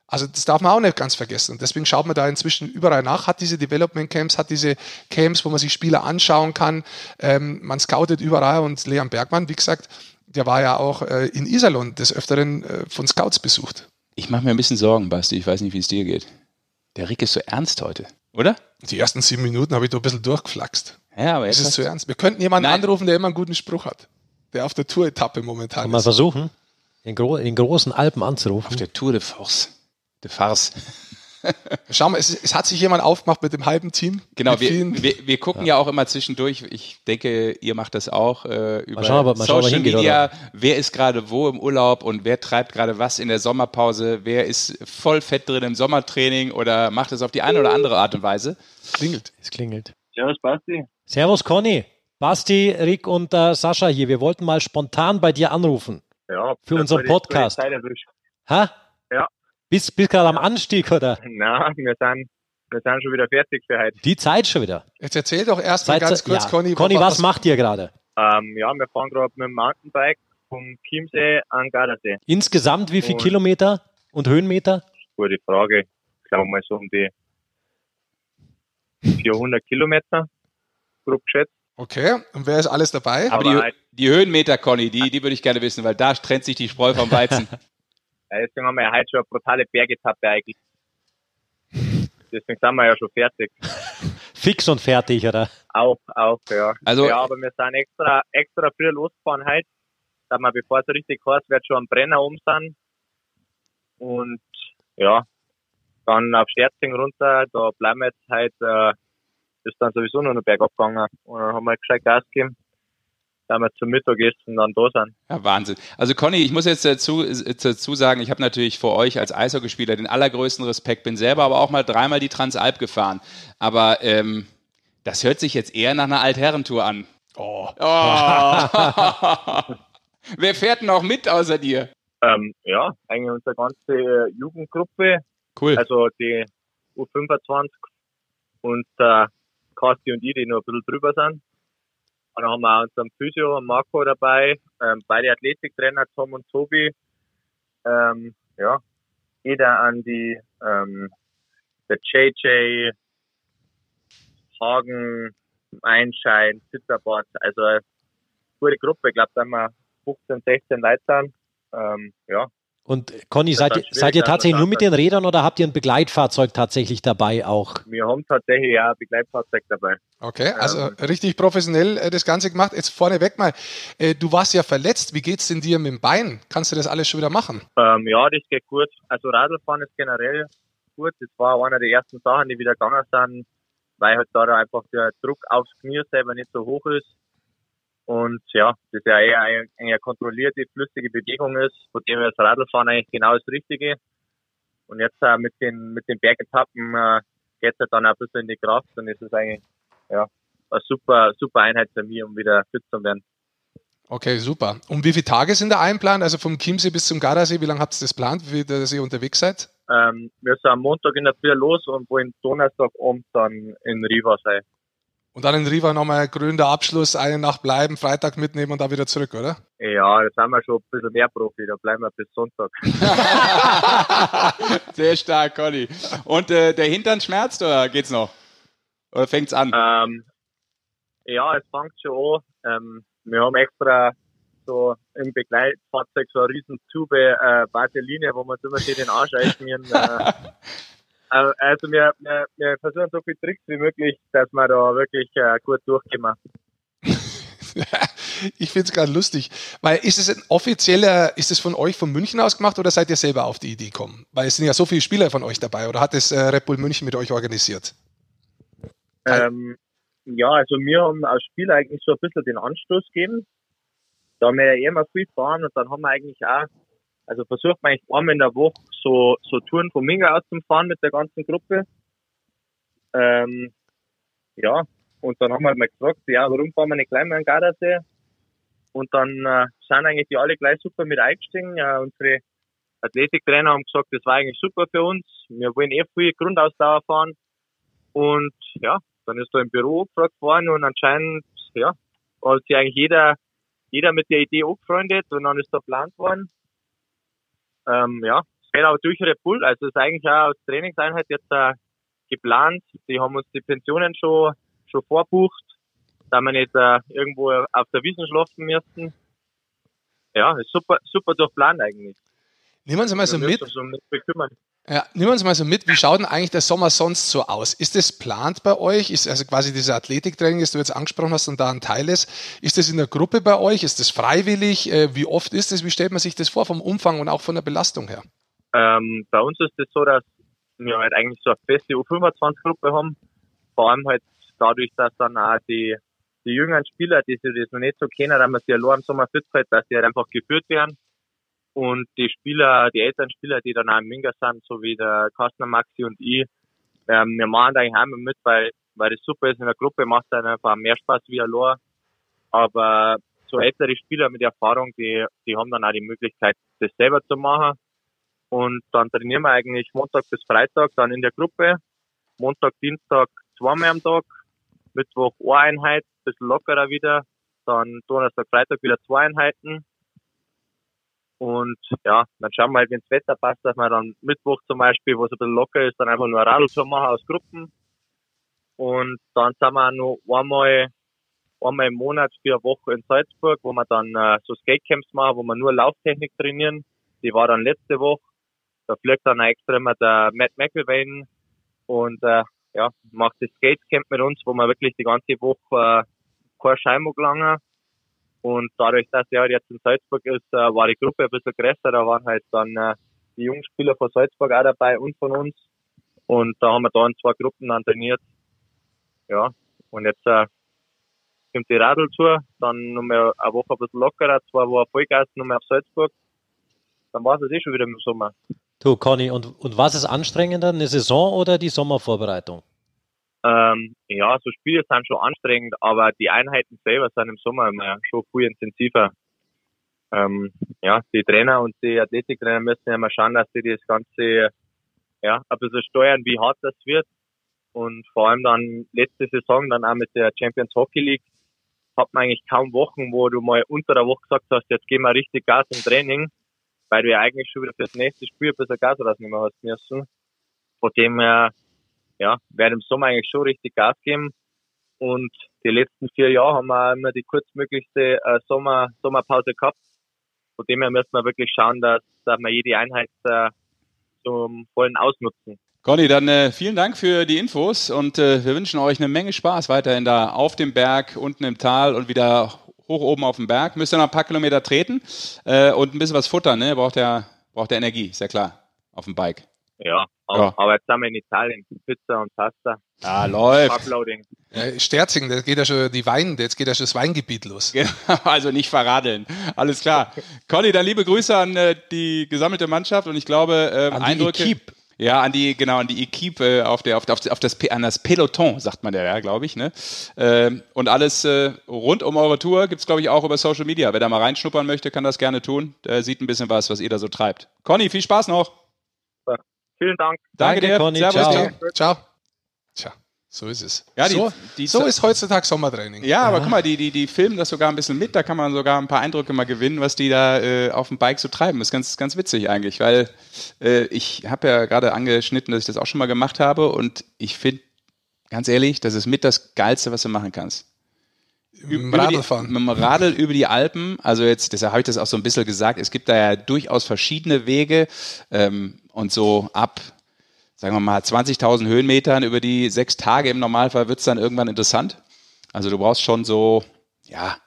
Also das darf man auch nicht ganz vergessen. Und deswegen schaut man da inzwischen überall nach, hat diese Development Camps, hat diese Camps, wo man sich Spieler anschauen kann. Ähm, man scoutet überall und Leon Bergmann, wie gesagt, der war ja auch äh, in Iserlohn des Öfteren äh, von Scouts besucht. Ich mache mir ein bisschen Sorgen, Basti. Ich weiß nicht, wie es dir geht. Der Rick ist so ernst heute, oder? Die ersten sieben Minuten habe ich da ein bisschen durchgeflaxt. Ja, aber jetzt. Das ist zu ernst. Wir könnten jemanden Nein. anrufen, der immer einen guten Spruch hat. Der auf der Tour-Etappe momentan Kann ist. Mal versuchen, in, gro in großen Alpen anzurufen. Auf der Tour de Force. De Farce. Schau mal, es, es, hat sich jemand aufgemacht mit dem halben Team. Genau, wir, wir, wir, gucken ja. ja. auch immer zwischendurch. Ich denke, ihr macht das auch äh, über schauen, mal, Social hingeht, Media. Oder? Wer ist gerade wo im Urlaub und wer treibt gerade was in der Sommerpause? Wer ist voll fett drin im Sommertraining oder macht es auf die eine oder andere Art und Weise? Klingelt. Es klingelt. Servus, Basti. Servus, Conny. Basti, Rick und äh, Sascha hier. Wir wollten mal spontan bei dir anrufen. Ja. Für unseren Podcast. Ha? Bist, bist gerade am Anstieg, oder? Nein, wir sind, wir sind schon wieder fertig für heute. Die Zeit schon wieder. Jetzt erzähl doch erst mal ganz kurz, ja. Conny. Conny, was, was macht ihr gerade? Ähm, ja, wir fahren gerade mit dem Mountainbike vom Chiemsee an Gardasee. Insgesamt wie viele Kilometer und Höhenmeter? Gute Frage. Ich glaube mal so um die 400 Kilometer, grob geschätzt. Okay, und wer ist alles dabei? Aber, Aber die, die, Höhenmeter, Conny, die, die würde ich gerne wissen, weil da trennt sich die Spreu vom Weizen. Ja, deswegen haben wir ja heute schon eine brutale Bergetappe eigentlich. Deswegen sind wir ja schon fertig. Fix und fertig, oder? Auch, auch, ja. Also, ja, aber wir sind extra, extra früh losgefahren heute, dass wir, bevor es richtig heiß wird, schon am Brenner um sind. Und, ja, dann auf Sterzing runter, da bleiben wir jetzt heute, äh, ist dann sowieso nur noch bergab gegangen. Und dann haben wir gescheit Gas gegeben. Da wir zum Mittagessen dann da sind. Ja, Wahnsinn. Also Conny, ich muss jetzt dazu, dazu sagen, ich habe natürlich vor euch als Eishockeyspieler den allergrößten Respekt, bin selber aber auch mal dreimal die Transalp gefahren. Aber ähm, das hört sich jetzt eher nach einer Altherrentour an. Oh. oh. Wer fährt denn auch mit außer dir? Ähm, ja, eigentlich unsere ganze Jugendgruppe. Cool. Also die U25 und äh, Kasti und ich, die noch ein bisschen drüber sind. Und dann haben wir auch unseren Physio, Marco dabei, ähm, beide Athletiktrainer, Tom und Tobi. Ähm, ja, jeder an die, ähm, der JJ, Hagen, Einschein, Zitterbord, also eine gute Gruppe, ich glaube, da haben wir 15, 16 Leute. Ähm, ja, und Conny, seid, seid ihr tatsächlich nur mit den Rädern oder habt ihr ein Begleitfahrzeug tatsächlich dabei auch? Wir haben tatsächlich ja ein Begleitfahrzeug dabei. Okay, also ähm, richtig professionell äh, das Ganze gemacht. Jetzt vorneweg mal, äh, du warst ja verletzt. Wie geht's denn dir mit dem Bein? Kannst du das alles schon wieder machen? Ähm, ja, das geht gut. Also Radlfahren ist generell gut. Das war eine der ersten Sachen, die wieder gegangen sind, weil halt da einfach der Druck aufs Knie selber nicht so hoch ist. Und ja, das ja eher eine, eine kontrollierte, flüssige Bewegung ist, von dem wir das Radlfahren eigentlich genau das Richtige. Und jetzt äh, mit den mit den Bergetappen äh, geht es halt dann auch ein bisschen in die Kraft und es ist eigentlich ja eine super super Einheit für mich, um wieder fit zu werden. Okay, super. Und wie viele Tage sind da einplant? Also vom Chiemsee bis zum Gardasee, wie lange habt ihr das geplant, wie ihr unterwegs seid? Ähm, wir sind am Montag in der Früh los und wollen Donnerstag um dann in Riva sein. Und dann in Riva nochmal grüner Abschluss, eine Nacht bleiben, Freitag mitnehmen und dann wieder zurück, oder? Ja, das haben wir schon ein bisschen mehr Profi, da bleiben wir bis Sonntag. Sehr stark, Conny. Und äh, der Hintern schmerzt oder geht's noch? Oder fängt's an? Ähm, ja, es fängt schon an. Ähm, wir haben extra so im Begleitfahrzeug so eine riesen Tube äh, Vaseline, wo man immer schön den Arsch einschmieren. Äh, Also wir, wir, wir versuchen so viele Tricks wie möglich, dass wir da wirklich äh, gut durchkommen. ich finde es gerade lustig, weil ist es ein offizieller, ist es von euch von München aus gemacht oder seid ihr selber auf die Idee gekommen? Weil es sind ja so viele Spieler von euch dabei oder hat es äh, Red Bull München mit euch organisiert? Ähm, ja, also wir haben als Spieler eigentlich so ein bisschen den Anstoß gegeben. Da haben wir ja eh immer viel fahren und dann haben wir eigentlich auch also versucht man eigentlich einmal in der Woche so, so Touren von Minga aus zu fahren mit der ganzen Gruppe. Ähm, ja, und dann haben wir halt mal gefragt, ja, warum fahren wir nicht gleich mal an Gardasee? Und dann äh, sind eigentlich die alle gleich super mit eingestiegen. Ja, unsere Athletiktrainer haben gesagt, das war eigentlich super für uns. Wir wollen eh viel Grundausdauer fahren. Und ja, dann ist da im Büro gefragt worden und anscheinend, ja, hat sich eigentlich jeder, jeder mit der Idee angefreundet und dann ist da geplant worden. Ähm, ja, auch durch Red Bull. Also ist eigentlich auch als Trainingseinheit jetzt äh, geplant. Die haben uns die Pensionen schon, schon vorbucht, da wir nicht äh, irgendwo auf der Wiesen schlafen müssten. Ja, ist super, super durchplant eigentlich. Nehmen wir Sie mal so mit. So ja, nehmen wir uns mal so mit, wie schaut denn eigentlich der Sommer sonst so aus? Ist das plant bei euch? Ist also quasi diese Athletiktraining, das du jetzt angesprochen hast und da ein Teil ist, ist das in der Gruppe bei euch? Ist das freiwillig? Äh, wie oft ist das? Wie stellt man sich das vor vom Umfang und auch von der Belastung her? Ähm, bei uns ist es das so, dass wir halt eigentlich so eine feste U25-Gruppe haben. Vor allem halt dadurch, dass dann auch die, die jüngeren Spieler, die sich das noch nicht so kennen, dass man sie allein im Sommer fit hat, dass die halt einfach geführt werden und die Spieler, die älteren Spieler, die dann auch im Minga sind, so wie der Kastner Maxi und ich, ähm, wir machen da eigentlich einmal mit, weil, weil das super ist in der Gruppe, macht dann einfach mehr Spaß wie allein. Aber so ältere Spieler mit Erfahrung, die, die haben dann auch die Möglichkeit, das selber zu machen. Und dann trainieren wir eigentlich Montag bis Freitag dann in der Gruppe. Montag, Dienstag zweimal am Tag. Mittwoch eine Einheit, bisschen lockerer wieder. Dann Donnerstag, Freitag wieder zwei Einheiten. Und ja, dann schauen wir halt, wenn das Wetter passt, dass wir dann Mittwoch zum Beispiel, wo es ein bisschen locker ist, dann einfach nur ein Radl machen aus Gruppen. Und dann sind wir noch einmal, einmal im Monat für eine Woche in Salzburg, wo wir dann äh, so Skatecamps machen, wo wir nur Lauftechnik trainieren. Die war dann letzte Woche. Da fliegt dann extra immer der Matt McElwain und äh, ja, macht das Skatecamp mit uns, wo wir wirklich die ganze Woche äh, kein Scheinmuck lange und dadurch, dass er halt jetzt in Salzburg ist, äh, war die Gruppe ein bisschen größer. Da waren halt dann äh, die jungen Spieler von Salzburg auch dabei und von uns. Und da haben wir da in zwei Gruppen dann trainiert. Ja, und jetzt äh, kommt die Radltour, dann nochmal eine Woche ein bisschen lockerer, zwei Wochen Vollgas, nochmal auf Salzburg. Dann war es eh schon wieder im Sommer. Du, Conny, und, und was ist anstrengender, eine Saison oder die Sommervorbereitung? Ähm, ja, so Spiele sind schon anstrengend, aber die Einheiten selber sind im Sommer immer schon viel intensiver. Ähm, ja, die Trainer und die Athletiktrainer müssen ja mal schauen, dass sie das Ganze ja, ein bisschen steuern, wie hart das wird. Und vor allem dann letzte Saison, dann auch mit der Champions Hockey League, hat man eigentlich kaum Wochen, wo du mal unter der Woche gesagt hast, jetzt gehen wir richtig Gas im Training, weil du ja eigentlich schon wieder fürs nächste Spiel ein bisschen Gas rausnehmen hast müssen. Von dem her, ja, werde im Sommer eigentlich schon richtig Gas geben. Und die letzten vier Jahre haben wir immer die kurzmöglichste äh, Sommer, Sommerpause gehabt. Von dem her müssen wir wirklich schauen, dass, dass wir jede Einheit äh, zum vollen ausnutzen. Conny, dann äh, vielen Dank für die Infos und äh, wir wünschen euch eine Menge Spaß weiterhin da auf dem Berg, unten im Tal und wieder hoch oben auf dem Berg. Müsst ihr noch ein paar Kilometer treten äh, und ein bisschen was futtern, ne? Braucht der, braucht der Energie, ist ja klar, auf dem Bike. Ja, aber, Ja. aber jetzt sind wir in Italien. Pizza und Pasta. Ah, läuft. Uploading. Ja, Sterzing, da geht ja schon die Wein, jetzt geht ja schon das Weingebiet los. Genau, also nicht verradeln. Alles klar. Conny, dann liebe Grüße an äh, die gesammelte Mannschaft und ich glaube, ähm, An Eindrücke. Equipe. Ja, an die, genau, an die Equipe, äh, auf, der, auf, auf, auf das, an das Peloton, sagt man ja, ja glaube ich. Ne? Ähm, und alles äh, rund um eure Tour gibt's glaube ich, auch über Social Media. Wer da mal reinschnuppern möchte, kann das gerne tun. Der sieht ein bisschen was, was ihr da so treibt. Conny, viel Spaß noch. Vielen Dank. Danke, Danke, dir. Conny. Servus Ciao. dir. Ciao. So ist es. Ja, die- so, die- so ist heutzutage Sommertraining. Ja, aber guck mal, die, die, die filmen das sogar ein bisschen mit, da kann man sogar ein paar Eindrücke mal gewinnen, was die da äh, auf dem Bike so treiben. Das ist ganz, ganz witzig eigentlich, weil äh, ich habe ja gerade angeschnitten, dass ich das auch schon mal gemacht habe und ich finde, ganz ehrlich, das ist mit das Geilste, was du machen kannst. Mit dem Radl fahren. Mit dem Radl über die Alpen, also jetzt, deshalb habe ich das auch so ein bisschen gesagt, es gibt da ja durchaus verschiedene Wege ähm, und so ab, sagen wir mal, 20.000 Höhenmetern über die sechs Tage im Normalfall wird es dann irgendwann interessant. Also du brauchst schon so, ja,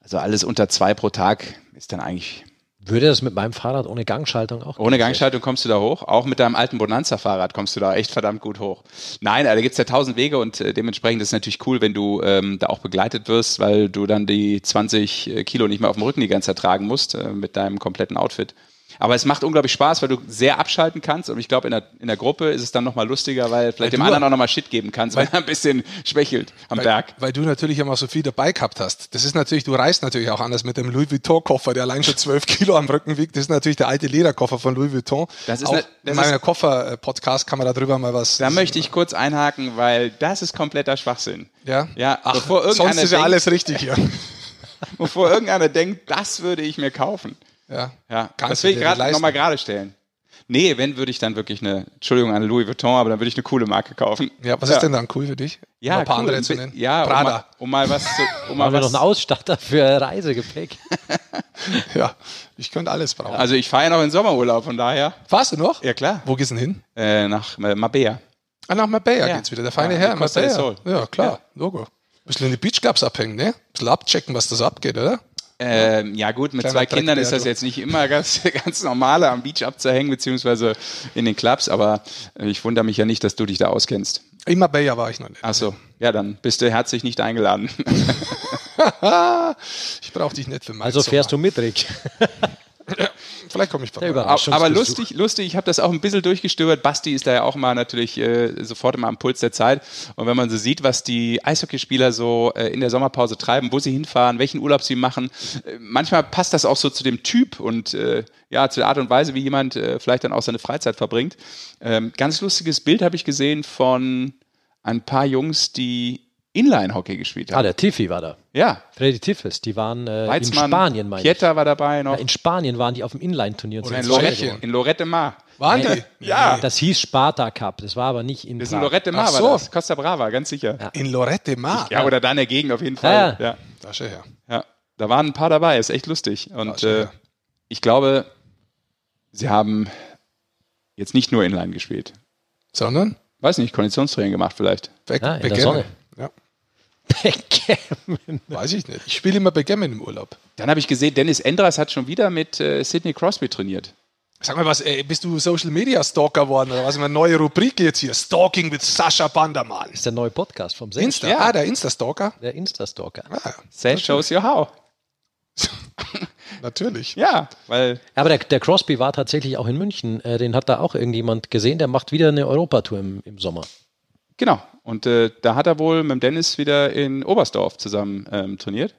also alles unter zwei pro Tag ist dann eigentlich, Würde das mit meinem Fahrrad ohne Gangschaltung auch ohne? Gangschaltung kommst du da hoch. Auch mit deinem alten Bonanza-Fahrrad kommst du da echt verdammt gut hoch. Nein, also da gibt's ja tausend Wege und äh, dementsprechend ist es natürlich cool, wenn du ähm, da auch begleitet wirst, weil du dann die 20 Kilo nicht mehr auf dem Rücken die ganze Zeit tragen musst äh, mit deinem kompletten Outfit. Aber es macht unglaublich Spaß, weil du sehr abschalten kannst und ich glaube, in der, in der Gruppe ist es dann nochmal lustiger, weil vielleicht Weil dem anderen auch nochmal Shit geben kannst, weil er ein bisschen schwächelt am Weil, Berg. weil du natürlich immer so viel dabei gehabt hast. Das ist natürlich, du reist natürlich auch anders mit dem Louis Vuitton-Koffer, der allein schon 12 Kilo am Rücken wiegt. Das ist natürlich der alte Lederkoffer von Louis Vuitton. Das ist auch ne- das in meinem Koffer-Podcast kann man darüber mal was. Da möchte ich kurz einhaken, weil das ist kompletter Schwachsinn. Ja, Ja, Ach, bevor sonst ist ja denkt- alles richtig hier. Bevor irgendeiner denkt, das würde ich mir kaufen. Ja. Ja, Kannst das will ich gerade nochmal gerade stellen. Nee, wenn, würde ich dann wirklich eine, Entschuldigung an Louis Vuitton, aber dann würde ich eine coole Marke kaufen. ja, was ist denn dann cool für dich? Ja, Um ein paar cool. andere zu nennen. Ja, um Prada. mal, um mal was zu, um mal Haben wir noch was, einen Ausstatter für Reisegepäck? Ja, ich könnte alles brauchen. Also ich fahre ja noch in Sommerurlaub, von daher, Fahrst du noch? ja klar, Wo gehst du denn hin? äh, nach äh, Mabea. Ah, nach Marbella Ja. geht's wieder. Der feine Ja, Herr. Sol. Ja, klar. Ja. Logo. Bisschen in die Beachclubs abhängen, ne? Bisschen abchecken, was da so abgeht, oder? Ähm, ja gut, mit Kleiner zwei Kindern ist das jetzt nicht immer ganz, ganz normale am Beach abzuhängen, beziehungsweise in den Clubs, aber äh, ich wundere mich ja nicht, dass du dich da auskennst. In Marbella war ich noch nicht. Ach so, ja, dann bist du herzlich nicht eingeladen. ich brauche dich nicht für meinen Also fährst Sommer. du mit, Rick. Vielleicht komme ich vorbei. Der Überraschung. Aber, lustig, lustig, ich habe das auch ein bisschen durchgestöbert. Basti ist da ja auch mal natürlich äh, sofort immer am Puls der Zeit. Und wenn man so sieht, was die Eishockeyspieler so äh, in der Sommerpause treiben, wo sie hinfahren, welchen Urlaub sie machen, äh, manchmal passt das auch so zu dem Typ und äh, ja, zu der Art und Weise, wie jemand äh, vielleicht dann auch seine Freizeit verbringt. Ähm, ganz lustiges Bild habe ich gesehen von ein paar Jungs, die Inline-Hockey gespielt Ah, haben. der Tiffy war da. ja, Freddy Tiffes, die waren äh, in Spanien, meine ich. Pieta war dabei noch. Ja, in Spanien waren die auf dem Inline-Turnier. Oder in. Lorette, in Lorette Mar. Waren die? Ja, Das hieß Sparta Cup, das war aber nicht in das ist in. Lorette Mar, Ach war so. das. Costa Brava, ganz sicher. Ja, In Lorette Mar. oder da in der Gegend auf jeden Fall. Ja, ja. Ja, Da schau her. ja. Da waren ein paar dabei, ist echt lustig. Und äh, ich glaube, sie haben jetzt nicht nur Inline gespielt. Sondern Weiß nicht, Konditionstraining gemacht vielleicht. Ja, in der. Sonne. Backgammon. weiß ich nicht. Ich spiele immer Backgammon im Urlaub. Dann habe ich gesehen, Dennis Endras hat schon wieder mit äh, Sidney Crosby trainiert. Sag mal was, ey, bist du Social Media Stalker geworden oder was? Eine neue Rubrik jetzt hier. Stalking mit Sascha Bandermann. ist der neue Podcast vom Sesh. Insta. Ja. Ah, der Insta-Stalker. Der Insta-Stalker. Ah, Seth shows you how. natürlich. Ja, weil Ja, aber der, der Crosby war tatsächlich auch in München. Äh, den hat da auch irgendjemand gesehen. Der macht wieder eine Europatour im, im Sommer. Genau. Und äh, da hat er wohl mit dem Dennis wieder in Oberstdorf zusammen ähm, trainiert.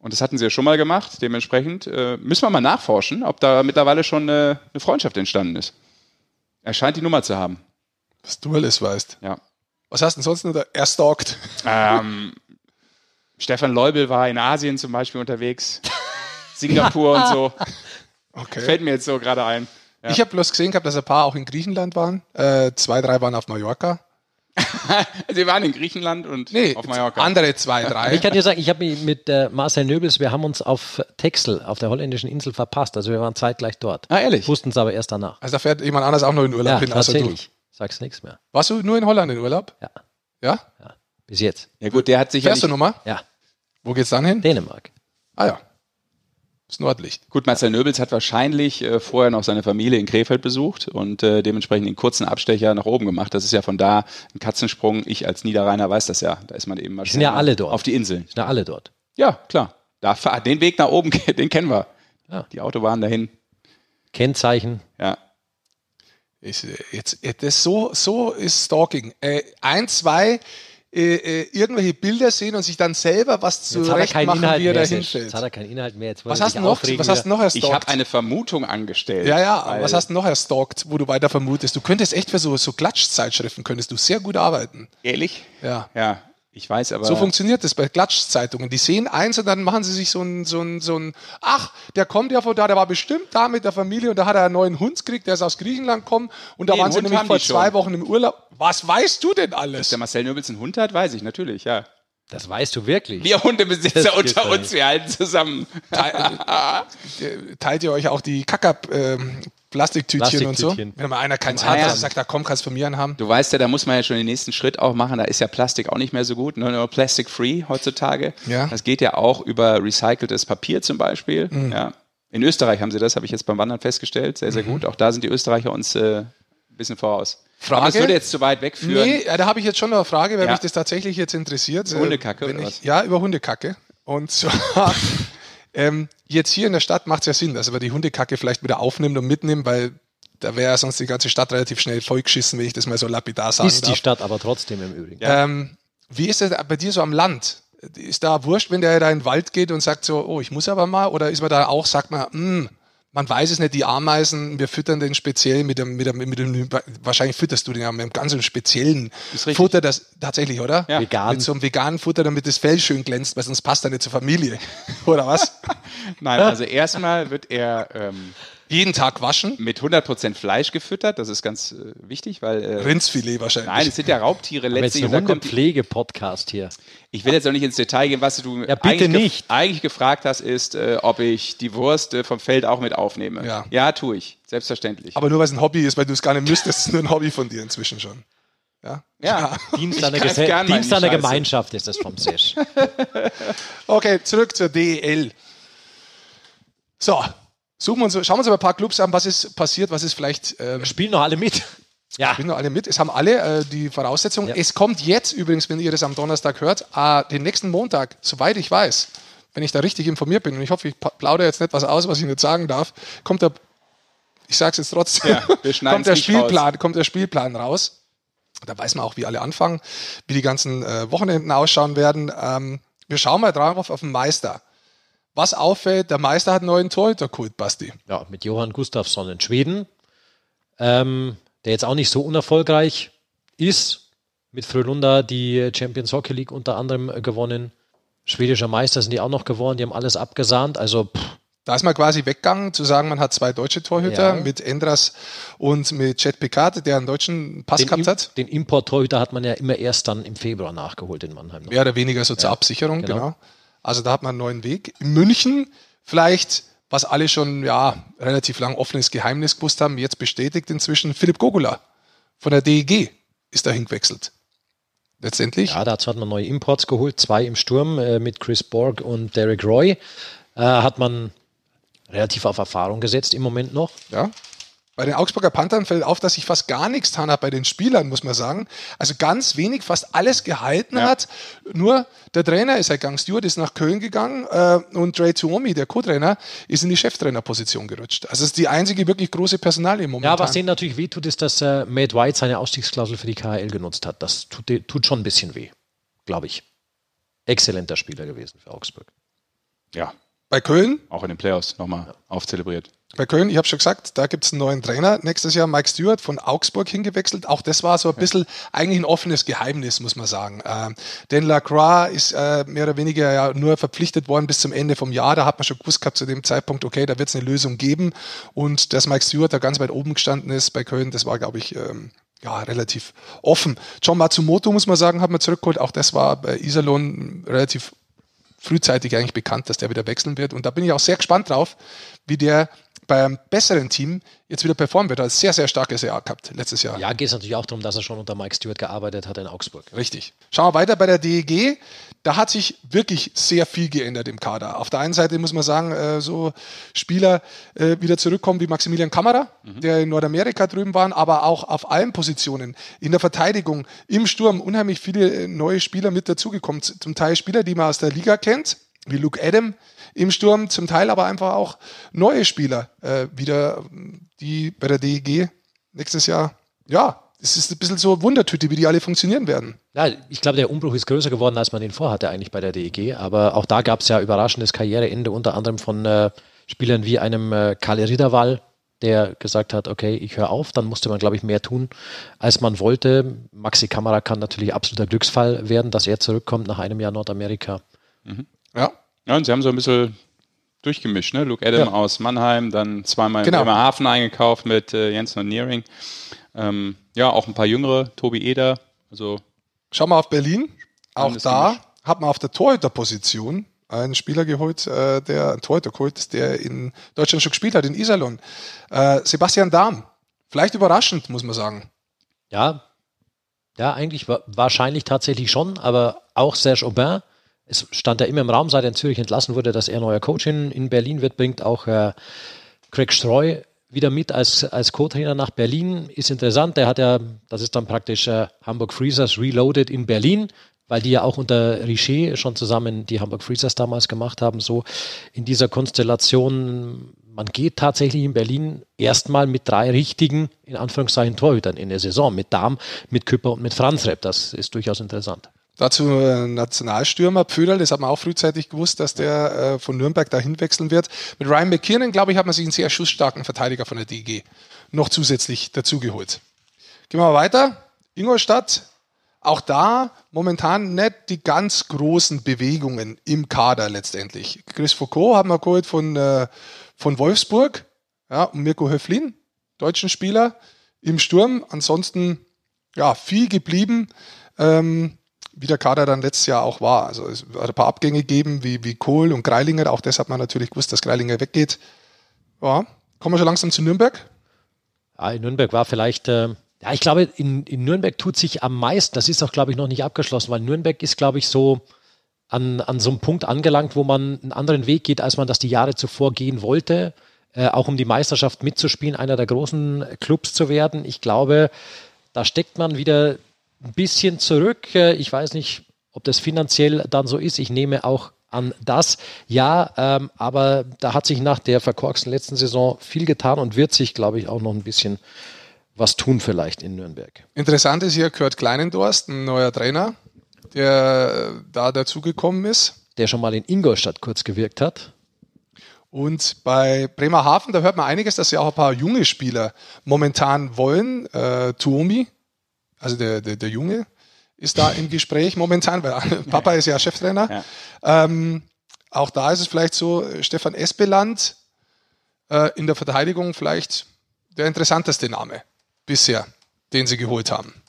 Und das hatten sie ja schon mal gemacht. Dementsprechend äh, müssen wir mal nachforschen, ob da mittlerweile schon eine, eine Freundschaft entstanden ist. Er scheint die Nummer zu haben. Was du alles weißt. Ja. Was hast du denn sonst noch da? Er stalkt. Ähm, Stefan Leubel war in Asien zum Beispiel unterwegs. Singapur und so. Okay. Fällt mir jetzt so gerade ein. Ja. Ich habe bloß gesehen gehabt, dass ein paar auch in Griechenland waren. Äh, zwei, drei waren auf Mallorca. Sie waren in Griechenland und Nee, auf Mallorca. andere zwei, drei. Ich kann dir sagen, ich habe mich mit äh, Marcel Nöbels, wir haben uns auf Texel, auf der holländischen Insel verpasst. Also wir waren zeitgleich dort. Ah, ehrlich? Wussten es aber erst danach. Also da fährt jemand anders auch noch in Urlaub Ja, hin, außer du. tatsächlich. Sag's nichts mehr. Warst du nur in Holland in Urlaub? Ja, Ja? ja. Bis jetzt. Ja gut, der hat sich Fährst du ja nochmal? Ja, Wo geht's dann hin? Dänemark. Ah ja. Das Nordlicht. Gut, Marcel Nöbels hat wahrscheinlich äh, vorher noch seine Familie in Krefeld besucht und äh, dementsprechend den kurzen Abstecher nach oben gemacht. Das ist ja von da ein Katzensprung. Ich als Niederrheiner weiß das ja. Da ist man eben mal sind ja alle dort. Auf die Inseln. Sind ja alle dort. Ja, klar. Da, den Weg nach oben, den kennen wir. Ja. Die Autobahn dahin. Kennzeichen. Ja. Ich, äh, jetzt, äh, das so, so ist Stalking. Äh, ein, zwei äh, äh, irgendwelche Bilder sehen und sich dann selber was zurecht machen, Inhalt wie er da hinfällt. Jetzt hat er keinen Inhalt mehr. Jetzt Was hast du noch? Was hast du noch erstalkt? Ich habe eine Vermutung angestellt. ja, ja, was hast du noch erstalkt, wo du weiter vermutest? Du könntest echt für so, so Klatschzeitschriften könntest du sehr gut arbeiten. Ehrlich? Ja. Ja, ich weiß aber. So funktioniert das bei Klatschzeitungen. Die sehen eins und dann machen sie sich so ein, so ein, so ein, ach, der kommt ja von da, der war bestimmt da mit der Familie und da hat er einen neuen Hund gekriegt, der ist aus Griechenland gekommen und da Nee, waren sie Hund nämlich vor zwei schon. Wochen im Urlaub. Was weißt du denn alles? der Marcel Nöbels einen Hund hat, weiß ich natürlich, ja. Das weißt du wirklich. Wir Hundebesitzer unter uns, wir halten zusammen. Äh, Teilt ihr euch auch die Kacker ähm, Plastiktütchen und so? Wenn mal einer keins Ah, hat, also sagt, da komm, kannst du von mir einen haben. Du weißt ja, da muss man ja schon den nächsten Schritt auch machen. Da ist ja Plastik auch nicht mehr so gut. Ne? Nur Plastic Free heutzutage. Ja. Das geht ja auch über recyceltes Papier zum Beispiel. Mhm. Ja. In Österreich haben sie das, habe ich jetzt beim Wandern festgestellt. Sehr, Mhm. sehr gut. Auch da sind die Österreicher uns äh, ein bisschen voraus. Frage? Aber es würde jetzt zu weit wegführen. Nee, ja, da habe ich jetzt schon noch eine Frage, weil Ja. mich das tatsächlich jetzt interessiert. Über Hundekacke oder ich, was? Ja, über Hundekacke. Und zwar, ähm, jetzt hier in der Stadt macht es ja Sinn, dass man die Hundekacke vielleicht wieder aufnimmt und mitnimmt, weil da wäre ja sonst die ganze Stadt relativ schnell vollgeschissen, wenn ich das mal so lapidar sagen Ist die darf. Stadt aber trotzdem im Übrigen. Ähm, wie ist es bei dir so am Land? Ist da wurscht, wenn der da in den Wald geht und sagt so, oh, ich muss aber mal? Oder ist man da auch, sagt man, hm, man weiß es nicht, die Ameisen, wir füttern den speziell mit dem, mit dem, mit dem wahrscheinlich fütterst du den ja mit einem ganz speziellen richtig. Futter, das tatsächlich, oder? Ja. Vegan. Mit so einem veganen Futter, damit das Fell schön glänzt, weil sonst passt er nicht zur Familie. oder was? Nein, also erstmal wird er ähm, Jeden Tag waschen? mit 100% Fleisch gefüttert. Das ist ganz äh, wichtig, weil. Äh, Rindsfilet wahrscheinlich. Nein, es sind ja Raubtiere Aber jetzt letztlich. ein da kommt die- Hundepflege-Podcast hier. Ich will jetzt auch nicht ins Detail gehen, was du Ja, bitte eigentlich, gef- eigentlich gefragt hast, ist, äh, ob ich die Wurst äh, vom Feld auch mit aufnehme. Ja. ja tue ich. Selbstverständlich. aber nur weil es ein Hobby ist, weil du es gar nicht müsstest, ist es nur ein Hobby von dir inzwischen schon. Ja. ja. Dienst an der, Dienst die an der. Gemeinschaft ist das vom Sesh. Okay, zurück zur DEL. So, suchen wir uns, schauen wir uns aber ein paar Clubs an, was ist passiert, was ist vielleicht, ähm, Spielen noch alle mit. Ja. spielen noch alle mit. Es haben alle äh, die Voraussetzungen. Ja. Es kommt jetzt übrigens, wenn ihr das am Donnerstag hört, äh, den nächsten Montag, soweit ich weiß, wenn ich da richtig informiert bin, und ich hoffe, ich plaudere jetzt nicht was aus, was ich nicht sagen darf, kommt der, ich sage es jetzt trotzdem, Ja, kommt der Spielplan, kommt der Spielplan raus. Da weiß man auch, wie alle anfangen, wie die ganzen äh, Wochenenden ausschauen werden. Ähm, wir schauen mal drauf auf den Meister. Was auffällt, der Meister hat einen neuen Torhüter geholt, Basti. ja, mit Johann Gustafsson in Schweden, ähm, der jetzt auch nicht so unerfolgreich ist. Mit Frölunda die Champions Hockey League unter anderem äh, gewonnen. Schwedischer Meister sind die auch noch geworden, die haben alles abgesahnt. Also pff, Da ist man quasi weggegangen, zu sagen, man hat zwei deutsche Torhüter Ja. mit Endras und mit Chet Picard, der einen deutschen Pass den, gehabt hat. den Import-Torhüter hat man ja immer erst dann im Februar nachgeholt in Mannheim. noch. Mehr oder weniger so zur Absicherung, genau. genau. Also da hat man einen neuen Weg. In München vielleicht, was alle schon ja relativ lang offenes Geheimnis gewusst haben, jetzt bestätigt inzwischen Philipp Gogula von der DEG ist dahin gewechselt. Letztendlich. Ja, dazu hat man neue Imports geholt, zwei im Sturm äh, mit Chris Borg und Derek Roy. Äh, hat man relativ auf Erfahrung gesetzt im Moment noch. Ja. Bei den Augsburger Panthern fällt auf, dass sich fast gar nichts getan hat bei den Spielern, muss man sagen. Also ganz wenig, fast alles gehalten ja. hat. Nur der Trainer ist halt gegangen. Stewart ist nach Köln gegangen äh, und Dre Tuomi, der Co-Trainer, ist in die Cheftrainerposition gerutscht. Also es ist die einzige wirklich große Personalie momentan. Ja, was denen natürlich wehtut, ist, dass äh, Matt White seine Ausstiegsklausel für die KHL genutzt hat. Das tut, tut schon ein bisschen weh, glaube ich. Exzellenter Spieler gewesen für Augsburg. Ja. Bei Köln? Auch in den Playoffs nochmal ja. aufzelebriert. Bei Köln, ich habe schon gesagt, da gibt es einen neuen Trainer. Nächstes Jahr Mike Stewart von Augsburg hingewechselt. Auch das war so ein bisschen eigentlich ein offenes Geheimnis, muss man sagen. Ähm, denn Lacroix ist äh, mehr oder weniger ja nur verpflichtet worden bis zum Ende vom Jahr. Da hat man schon gewusst gehabt zu dem Zeitpunkt, okay, da wird es eine Lösung geben. Und dass Mike Stewart da ganz weit oben gestanden ist bei Köln, das war, glaube ich, ähm, ja, relativ offen. John Matsumoto, muss man sagen, hat man zurückgeholt. Auch das war bei Iserlohn relativ frühzeitig eigentlich bekannt, dass der wieder wechseln wird. Und da bin ich auch sehr gespannt drauf, wie der beim besseren Team jetzt wieder performen wird. Er hat ein sehr, sehr starkes Jahr gehabt letztes Jahr. Ja, geht es natürlich auch darum, dass er schon unter Mike Stewart gearbeitet hat in Augsburg. Richtig. Schauen wir weiter bei der DEG. Da hat sich wirklich sehr viel geändert im Kader. Auf der einen Seite muss man sagen, äh, so Spieler äh, wieder zurückkommen wie Maximilian Kammerer, mhm. der in Nordamerika drüben war, aber auch auf allen Positionen. In der Verteidigung, im Sturm unheimlich viele äh, neue Spieler mit dazugekommen. Zum Teil Spieler, die man aus der Liga kennt, wie Luke Adam, im Sturm, zum Teil aber einfach auch neue Spieler äh, wieder, die bei der DEG nächstes Jahr, ja, es ist ein bisschen so Wundertüte, wie die alle funktionieren werden. Ja, ich glaube, der Umbruch ist größer geworden, als man ihn vorhatte eigentlich bei der DEG. Aber auch da gab es ja überraschendes Karriereende, unter anderem von äh, Spielern wie einem äh, Kalle Riederwall, der gesagt hat, okay, ich höre auf. Dann musste man, glaube ich, mehr tun, als man wollte. Maxi Kamera kann natürlich absoluter Glücksfall werden, dass er zurückkommt nach einem Jahr Nordamerika. Mhm. Ja, ja, und sie haben so ein bisschen durchgemischt, ne? Luke Adam ja. aus Mannheim, dann zweimal genau. in Bremerhaven eingekauft mit äh, Jens und Nearing. Ähm, ja, auch ein paar jüngere, Tobi Eder. Also Schau mal auf Berlin. Auch da Gemisch. hat man auf der Torhüterposition einen Spieler geholt, äh, der ein Torhüter geholt, der in Deutschland schon gespielt hat, in Iserlohn. Äh, Sebastian Dahm. Vielleicht überraschend, muss man sagen. Ja, ja, eigentlich wahrscheinlich tatsächlich schon, aber auch Serge Aubin es stand ja immer im Raum, seit er in Zürich entlassen wurde, dass er neuer Coach in, in Berlin wird, bringt auch äh, Craig Streu wieder mit als, als Co-Trainer nach Berlin. Ist interessant, der hat ja, das ist dann praktisch äh, Hamburg Freezers Reloaded in Berlin, weil die ja auch unter Richer schon zusammen die Hamburg Freezers damals gemacht haben. So in dieser Konstellation, man geht tatsächlich in Berlin erstmal mit drei richtigen, in Anführungszeichen, Torhütern in der Saison, mit Darm, mit Küpper und mit Franz Repp. Das ist durchaus interessant. Dazu äh, Nationalstürmer Pföderl, das hat man auch frühzeitig gewusst, dass der äh, von Nürnberg dahin wechseln wird. Mit Ryan McKiernan, glaube ich, hat man sich einen sehr schussstarken Verteidiger von der DG noch zusätzlich dazugeholt. Gehen wir mal weiter. Ingolstadt, auch da momentan nicht die ganz großen Bewegungen im Kader letztendlich. Chris Foucault haben wir geholt von, äh, von Wolfsburg ja, und Mirko Höflin, deutschen Spieler im Sturm. Ansonsten ja, viel geblieben. Ähm, wie der Kader dann letztes Jahr auch war. Also es hat ein paar Abgänge gegeben, wie, wie Kohl und Greilinger. Auch das hat man natürlich gewusst, dass Greilinger weggeht. Ja, kommen wir schon langsam zu Nürnberg. Ja, in Nürnberg war vielleicht, äh, ja, ich glaube, in, in Nürnberg tut sich am meisten, das ist auch, glaube ich, noch nicht abgeschlossen, weil Nürnberg ist, glaube ich, so an, an so einem Punkt angelangt, wo man einen anderen Weg geht, als man das die Jahre zuvor gehen wollte. Äh, auch um die Meisterschaft mitzuspielen, einer der großen Clubs zu werden. Ich glaube, da steckt man wieder ein bisschen zurück. Äh, ich weiß nicht, ob das finanziell dann so ist. Ich nehme auch an das. Ja, ähm, aber da hat sich nach der verkorksten letzten Saison viel getan und wird sich, glaube ich, auch noch ein bisschen was tun vielleicht in Nürnberg. Interessant ist hier Kurt Kleinendorst, ein neuer Trainer, der da dazugekommen ist. Der schon mal in Ingolstadt kurz gewirkt hat. Und bei Bremerhaven, da hört man einiges, dass sie auch ein paar junge Spieler momentan wollen. Äh, Tuomi, also der, der, der Junge, ist da im Gespräch momentan, weil Papa ist ja Cheftrainer. Ja. Ähm, auch da ist es vielleicht so, Stefan Espeland äh, in der Verteidigung vielleicht der interessanteste Name bisher, den sie geholt haben.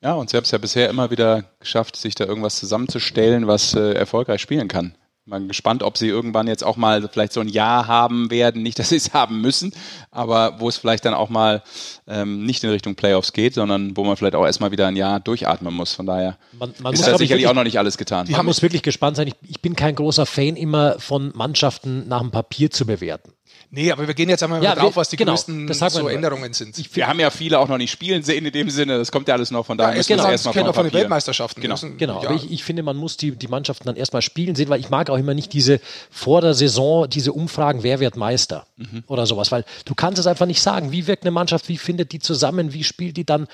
Ja, und sie haben es ja bisher immer wieder geschafft, sich da irgendwas zusammenzustellen, was äh, erfolgreich spielen kann. Mal gespannt, ob sie irgendwann jetzt auch mal vielleicht so ein Jahr haben werden. Nicht, dass sie es haben müssen, aber wo es vielleicht dann auch mal ähm, nicht in Richtung Playoffs geht, sondern wo man vielleicht auch erstmal wieder ein Jahr durchatmen muss. Von daher man, man ist muss, da sicherlich wirklich, auch noch nicht alles getan. Man muss wirklich gespannt sein. Ich, ich, bin kein großer Fan immer von Mannschaften nach dem Papier zu bewerten. Nee, aber wir gehen jetzt einmal Ja, drauf, wir- was die genau, größten so. Änderungen sind. Wir haben ja viele auch noch nicht spielen sehen in dem Sinne. Das kommt ja alles noch von daher. Ja, müssen wir genau, das erstmal kennt von den. Weltmeisterschaften. Genau. Müssen- Genau, ja. aber ich, ich finde, man muss die, die Mannschaften dann erstmal spielen sehen, weil ich mag auch immer nicht diese vor der Saison, diese Umfragen, wer wird Meister oder sowas, weil du kannst es einfach nicht sagen. Wie wirkt eine Mannschaft, wie findet die zusammen, wie spielt die dann?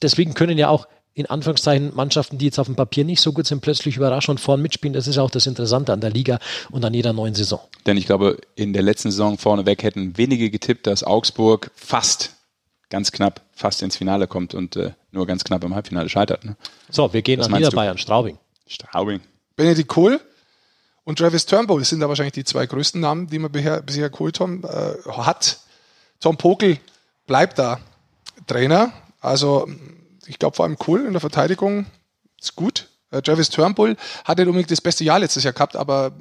Deswegen können ja auch in Anführungszeichen Mannschaften, die jetzt auf dem Papier nicht so gut sind, plötzlich überraschen und vorn mitspielen. Das ist auch das Interessante an der Liga und an jeder neuen Saison. Denn ich glaube, in der letzten Saison vorneweg hätten wenige getippt, dass Augsburg fast, ganz knapp, fast ins Finale kommt und äh, nur ganz knapp im Halbfinale scheitert. Ne? So, wir gehen Was an? Niederbayern, Straubing. Straubing. Benedikt Kohl und Travis Turnbull sind da wahrscheinlich die zwei größten Namen, die man bisher, bisher geholt haben, äh, hat. Tom Pokel bleibt da Trainer. Also ich glaube vor allem Kohl in der Verteidigung ist gut. Äh, Travis Turnbull hat nicht unbedingt das beste Jahr letztes Jahr gehabt, aber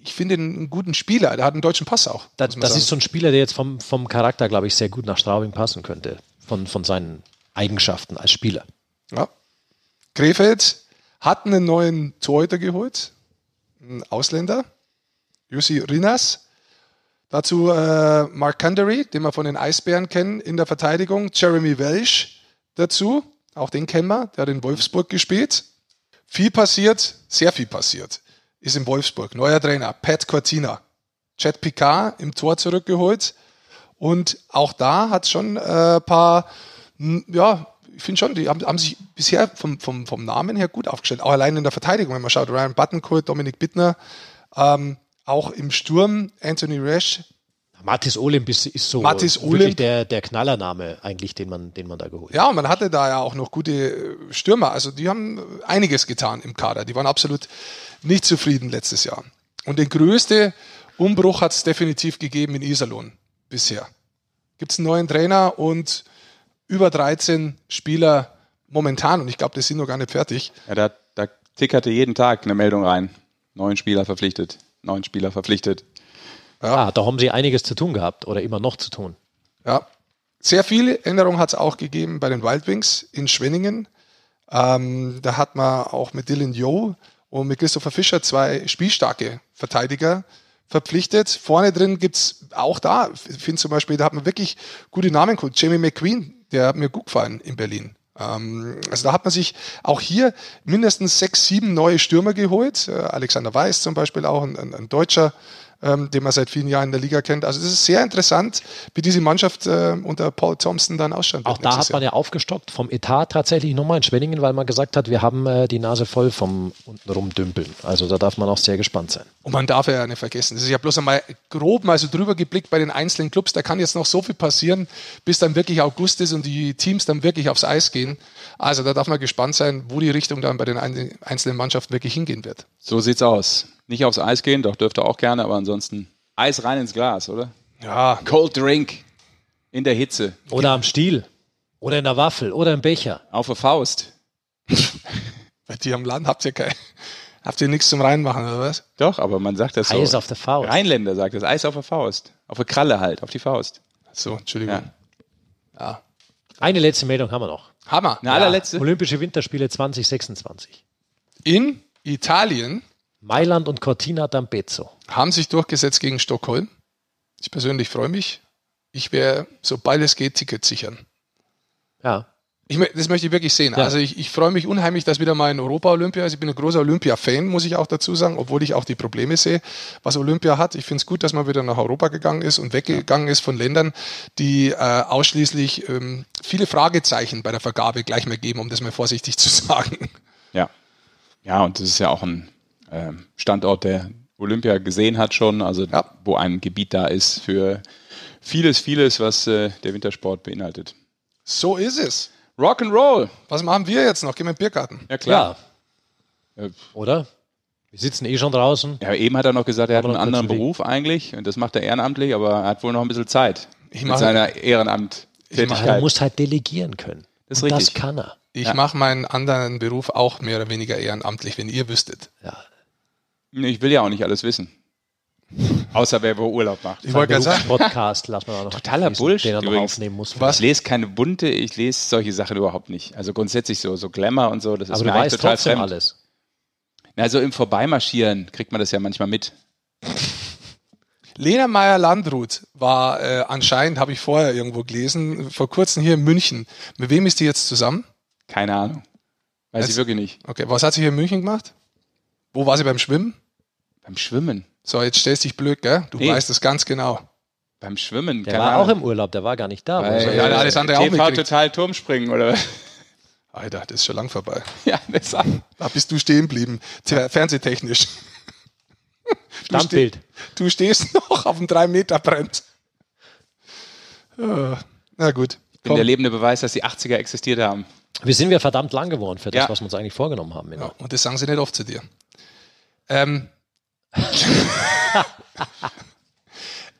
ich finde ihn einen guten Spieler. Der hat einen deutschen Pass auch. Man das sagen. ist so ein Spieler, der jetzt vom, vom Charakter, glaube ich, sehr gut nach Straubing passen könnte. Von, von seinen Eigenschaften als Spieler. Ja. Krefeld hat einen neuen Torhüter geholt, einen Ausländer, Jussi Rinas. Dazu äh, Mark Candery, den wir von den Eisbären kennen in der Verteidigung. Jeremy Welsh dazu, auch den kennen wir, der hat in Wolfsburg gespielt. Viel passiert, sehr viel passiert, ist in Wolfsburg. Neuer Trainer, Pat Cortina. Chad Picard im Tor zurückgeholt. Und auch da hat schon ein äh, paar, m, ja, ich finde schon, die haben, haben sich bisher vom, vom, vom Namen her gut aufgestellt. Auch allein in der Verteidigung, wenn man schaut, Ryan Buttoncourt, Dominik Bittner, ähm, auch im Sturm Anthony Rash. Mathis Olymp ist, ist so Mathis wirklich der, der Knallername eigentlich, den man, den man da geholt hat. Ja, und man hatte da ja auch noch gute äh, Stürmer. Also die haben einiges getan im Kader. Die waren absolut nicht zufrieden letztes Jahr. Und den größten Umbruch hat es definitiv gegeben in Iserlohn bisher. Gibt es einen neuen Trainer und über 13 Spieler momentan. Und ich glaube, das sind noch gar nicht fertig. Ja, da, da tickerte jeden Tag eine Meldung rein. Neun Spieler verpflichtet. Neun Spieler verpflichtet. Ah, da haben sie einiges zu tun gehabt oder immer noch zu tun. Ja. Sehr viele Änderungen hat es auch gegeben bei den Wild Wings in Schwenningen. Ähm, da hat man auch mit Dylan Joe und mit Christopher Fischer zwei spielstarke Verteidiger verpflichtet. Vorne drin gibt's auch da, ich finde zum Beispiel, da hat man wirklich gute Namen geholt. Jamie McQueen, der hat mir gut gefallen in Berlin. Ähm, also da hat man sich auch hier mindestens sechs, sieben neue Stürmer geholt. Äh, Alexander Weiß zum Beispiel auch, ein, ein, ein Deutscher, ähm, den man seit vielen Jahren in der Liga kennt. Also es ist sehr interessant, wie diese Mannschaft äh, unter Paul Thompson dann ausschauen Auch da hat man Jahr. ja aufgestockt vom Etat tatsächlich nochmal in Schwenningen, weil man gesagt hat, wir haben äh, die Nase voll vom untenrum dümpeln. Also da darf man auch sehr gespannt sein. Und man darf ja nicht vergessen, das ist ja bloß einmal grob mal so drüber geblickt bei den einzelnen Clubs. Da kann jetzt noch so viel passieren, bis dann wirklich August ist und die Teams dann wirklich aufs Eis gehen. Also da darf man gespannt sein, wo die Richtung dann bei den ein- einzelnen Mannschaften wirklich hingehen wird. So sieht's aus. Nicht aufs Eis gehen, doch dürfte auch gerne, aber ansonsten Eis rein ins Glas, oder? Ja, Cold Drink in der Hitze, Oder am Stiel. Oder in der Waffel. Oder im Becher. auf der Faust. bei dir am Land habt ihr kein, habt ihr nichts zum Reinmachen, oder was? Doch, aber man sagt das so. Eis auf der Faust. Rheinländer sagt das, Eis auf der Faust. Auf der Kralle halt, auf die Faust. So, Entschuldigung. Ja. Ja. Eine letzte Meldung haben wir noch. Hammer. Eine allerletzte. Olympische Winterspiele 2026. In Italien Mailand und Cortina d'Ampezzo. haben sich durchgesetzt gegen Stockholm. Ich persönlich freue mich. Ich werde, sobald es geht, Tickets sichern. Ja. Ich, das möchte ich wirklich sehen. Ja. Also ich, ich freue mich unheimlich, dass wieder mal ein Europa-Olympia ist. Ich bin ein großer Olympia-Fan, muss ich auch dazu sagen, obwohl ich auch die Probleme sehe, was Olympia hat. Ich finde es gut, dass man wieder nach Europa gegangen ist und weggegangen ist von Ländern, die äh, ausschließlich ähm, viele Fragezeichen bei der Vergabe gleich mal geben, um das mal vorsichtig zu sagen. Ja. Ja, und das ist ja auch ein Standort, der Olympia gesehen hat schon, also Ja. wo ein Gebiet da ist für vieles, vieles, was äh, der Wintersport beinhaltet. So ist es. Rock'n'Roll. Was machen wir jetzt noch? Gehen wir in den Biergarten. Ja, klar. Ja. Äh, Oder? Wir sitzen eh schon draußen. Ja, eben hat er noch gesagt, er hat einen anderen Beruf eigentlich und das macht er ehrenamtlich, aber er hat wohl noch ein bisschen Zeit Ich mit seiner Ja, Ehrenamt-Tätigkeit. er muss halt delegieren können. Das ist Und das richtig. kann er. Ich Ja. mache meinen anderen Beruf auch mehr oder weniger ehrenamtlich, wenn ihr wüsstet. Ja. Ich will ja auch nicht alles wissen. Außer wer wo Urlaub macht. Ich wollte gerade sagen, Podcast lassen wir noch. Totaler Bullshit Den er noch aufnehmen muss. Was? Ich lese keine bunte, ich lese solche Sachen überhaupt nicht. Also grundsätzlich so, so Glamour und so, das ist Aber mir du weißt total trotzdem fremd. alles. Also im Vorbeimarschieren kriegt man das ja manchmal mit. Lena Meyer-Landrut war äh, anscheinend, habe ich vorher irgendwo gelesen, vor kurzem hier in München. Mit wem ist die jetzt zusammen? Keine Ahnung. Weiß Jetzt- ich wirklich nicht. Okay, was hat sie hier in München gemacht? Wo war sie beim Schwimmen? Beim Schwimmen. So, jetzt stellst dich blöd, gell? Du Nee. weißt es ganz genau. Beim Schwimmen. Der war Ahnung. auch im Urlaub, der war gar nicht da. Bei, Ja, der Alexander auch TV mitkriegt. total Turmspringen oder was? Alter, das ist schon lang vorbei. Ja, das Da bist du stehen geblieben, fernsehtechnisch. Du, Standbild. du stehst noch auf dem 3-Meter-Brett. Ja, na gut. bin komm. der lebende Beweis, dass die 80er existiert haben. Wir sind wir verdammt lang geworden für das, Ja. was wir uns eigentlich vorgenommen haben. Ja, und das sagen sie nicht oft zu dir. Ähm,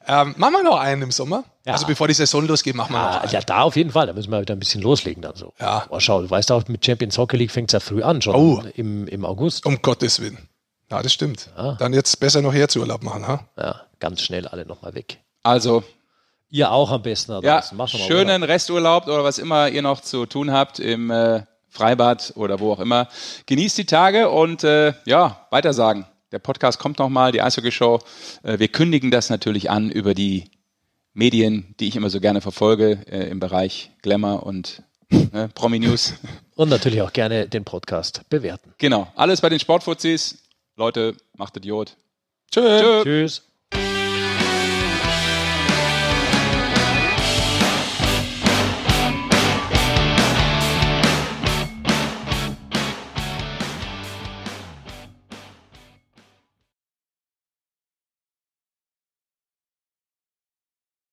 ähm, machen wir noch einen im Sommer? Ja. Also bevor die Saison losgeht, machen wir noch Ah, einen. ja, da auf jeden Fall. Da müssen wir wieder ein bisschen loslegen dann so. Ja. Oh, schau, du weißt auch, mit Champions Hockey League fängt es ja früh an, schon Oh. im, im August. Um Gottes Willen. Ja, das stimmt. Ah. Dann jetzt besser noch Herzurlaub machen. Ha? Ja, ganz schnell alle nochmal weg. Also, Ihr auch am besten. ja, schönen Resturlaub oder was immer ihr noch zu tun habt im äh, Freibad oder wo auch immer. Genießt die Tage und äh, ja, weitersagen. Der Podcast kommt nochmal, die Eishockey-Show. Äh, wir kündigen das natürlich an über die Medien, die ich immer so gerne verfolge äh, im Bereich Glamour und ne, Promi-News. Und natürlich auch gerne den Podcast bewerten. genau, alles bei den Sportfuzis. Leute, macht Idiot. Tschö. Tschö. Tschüss.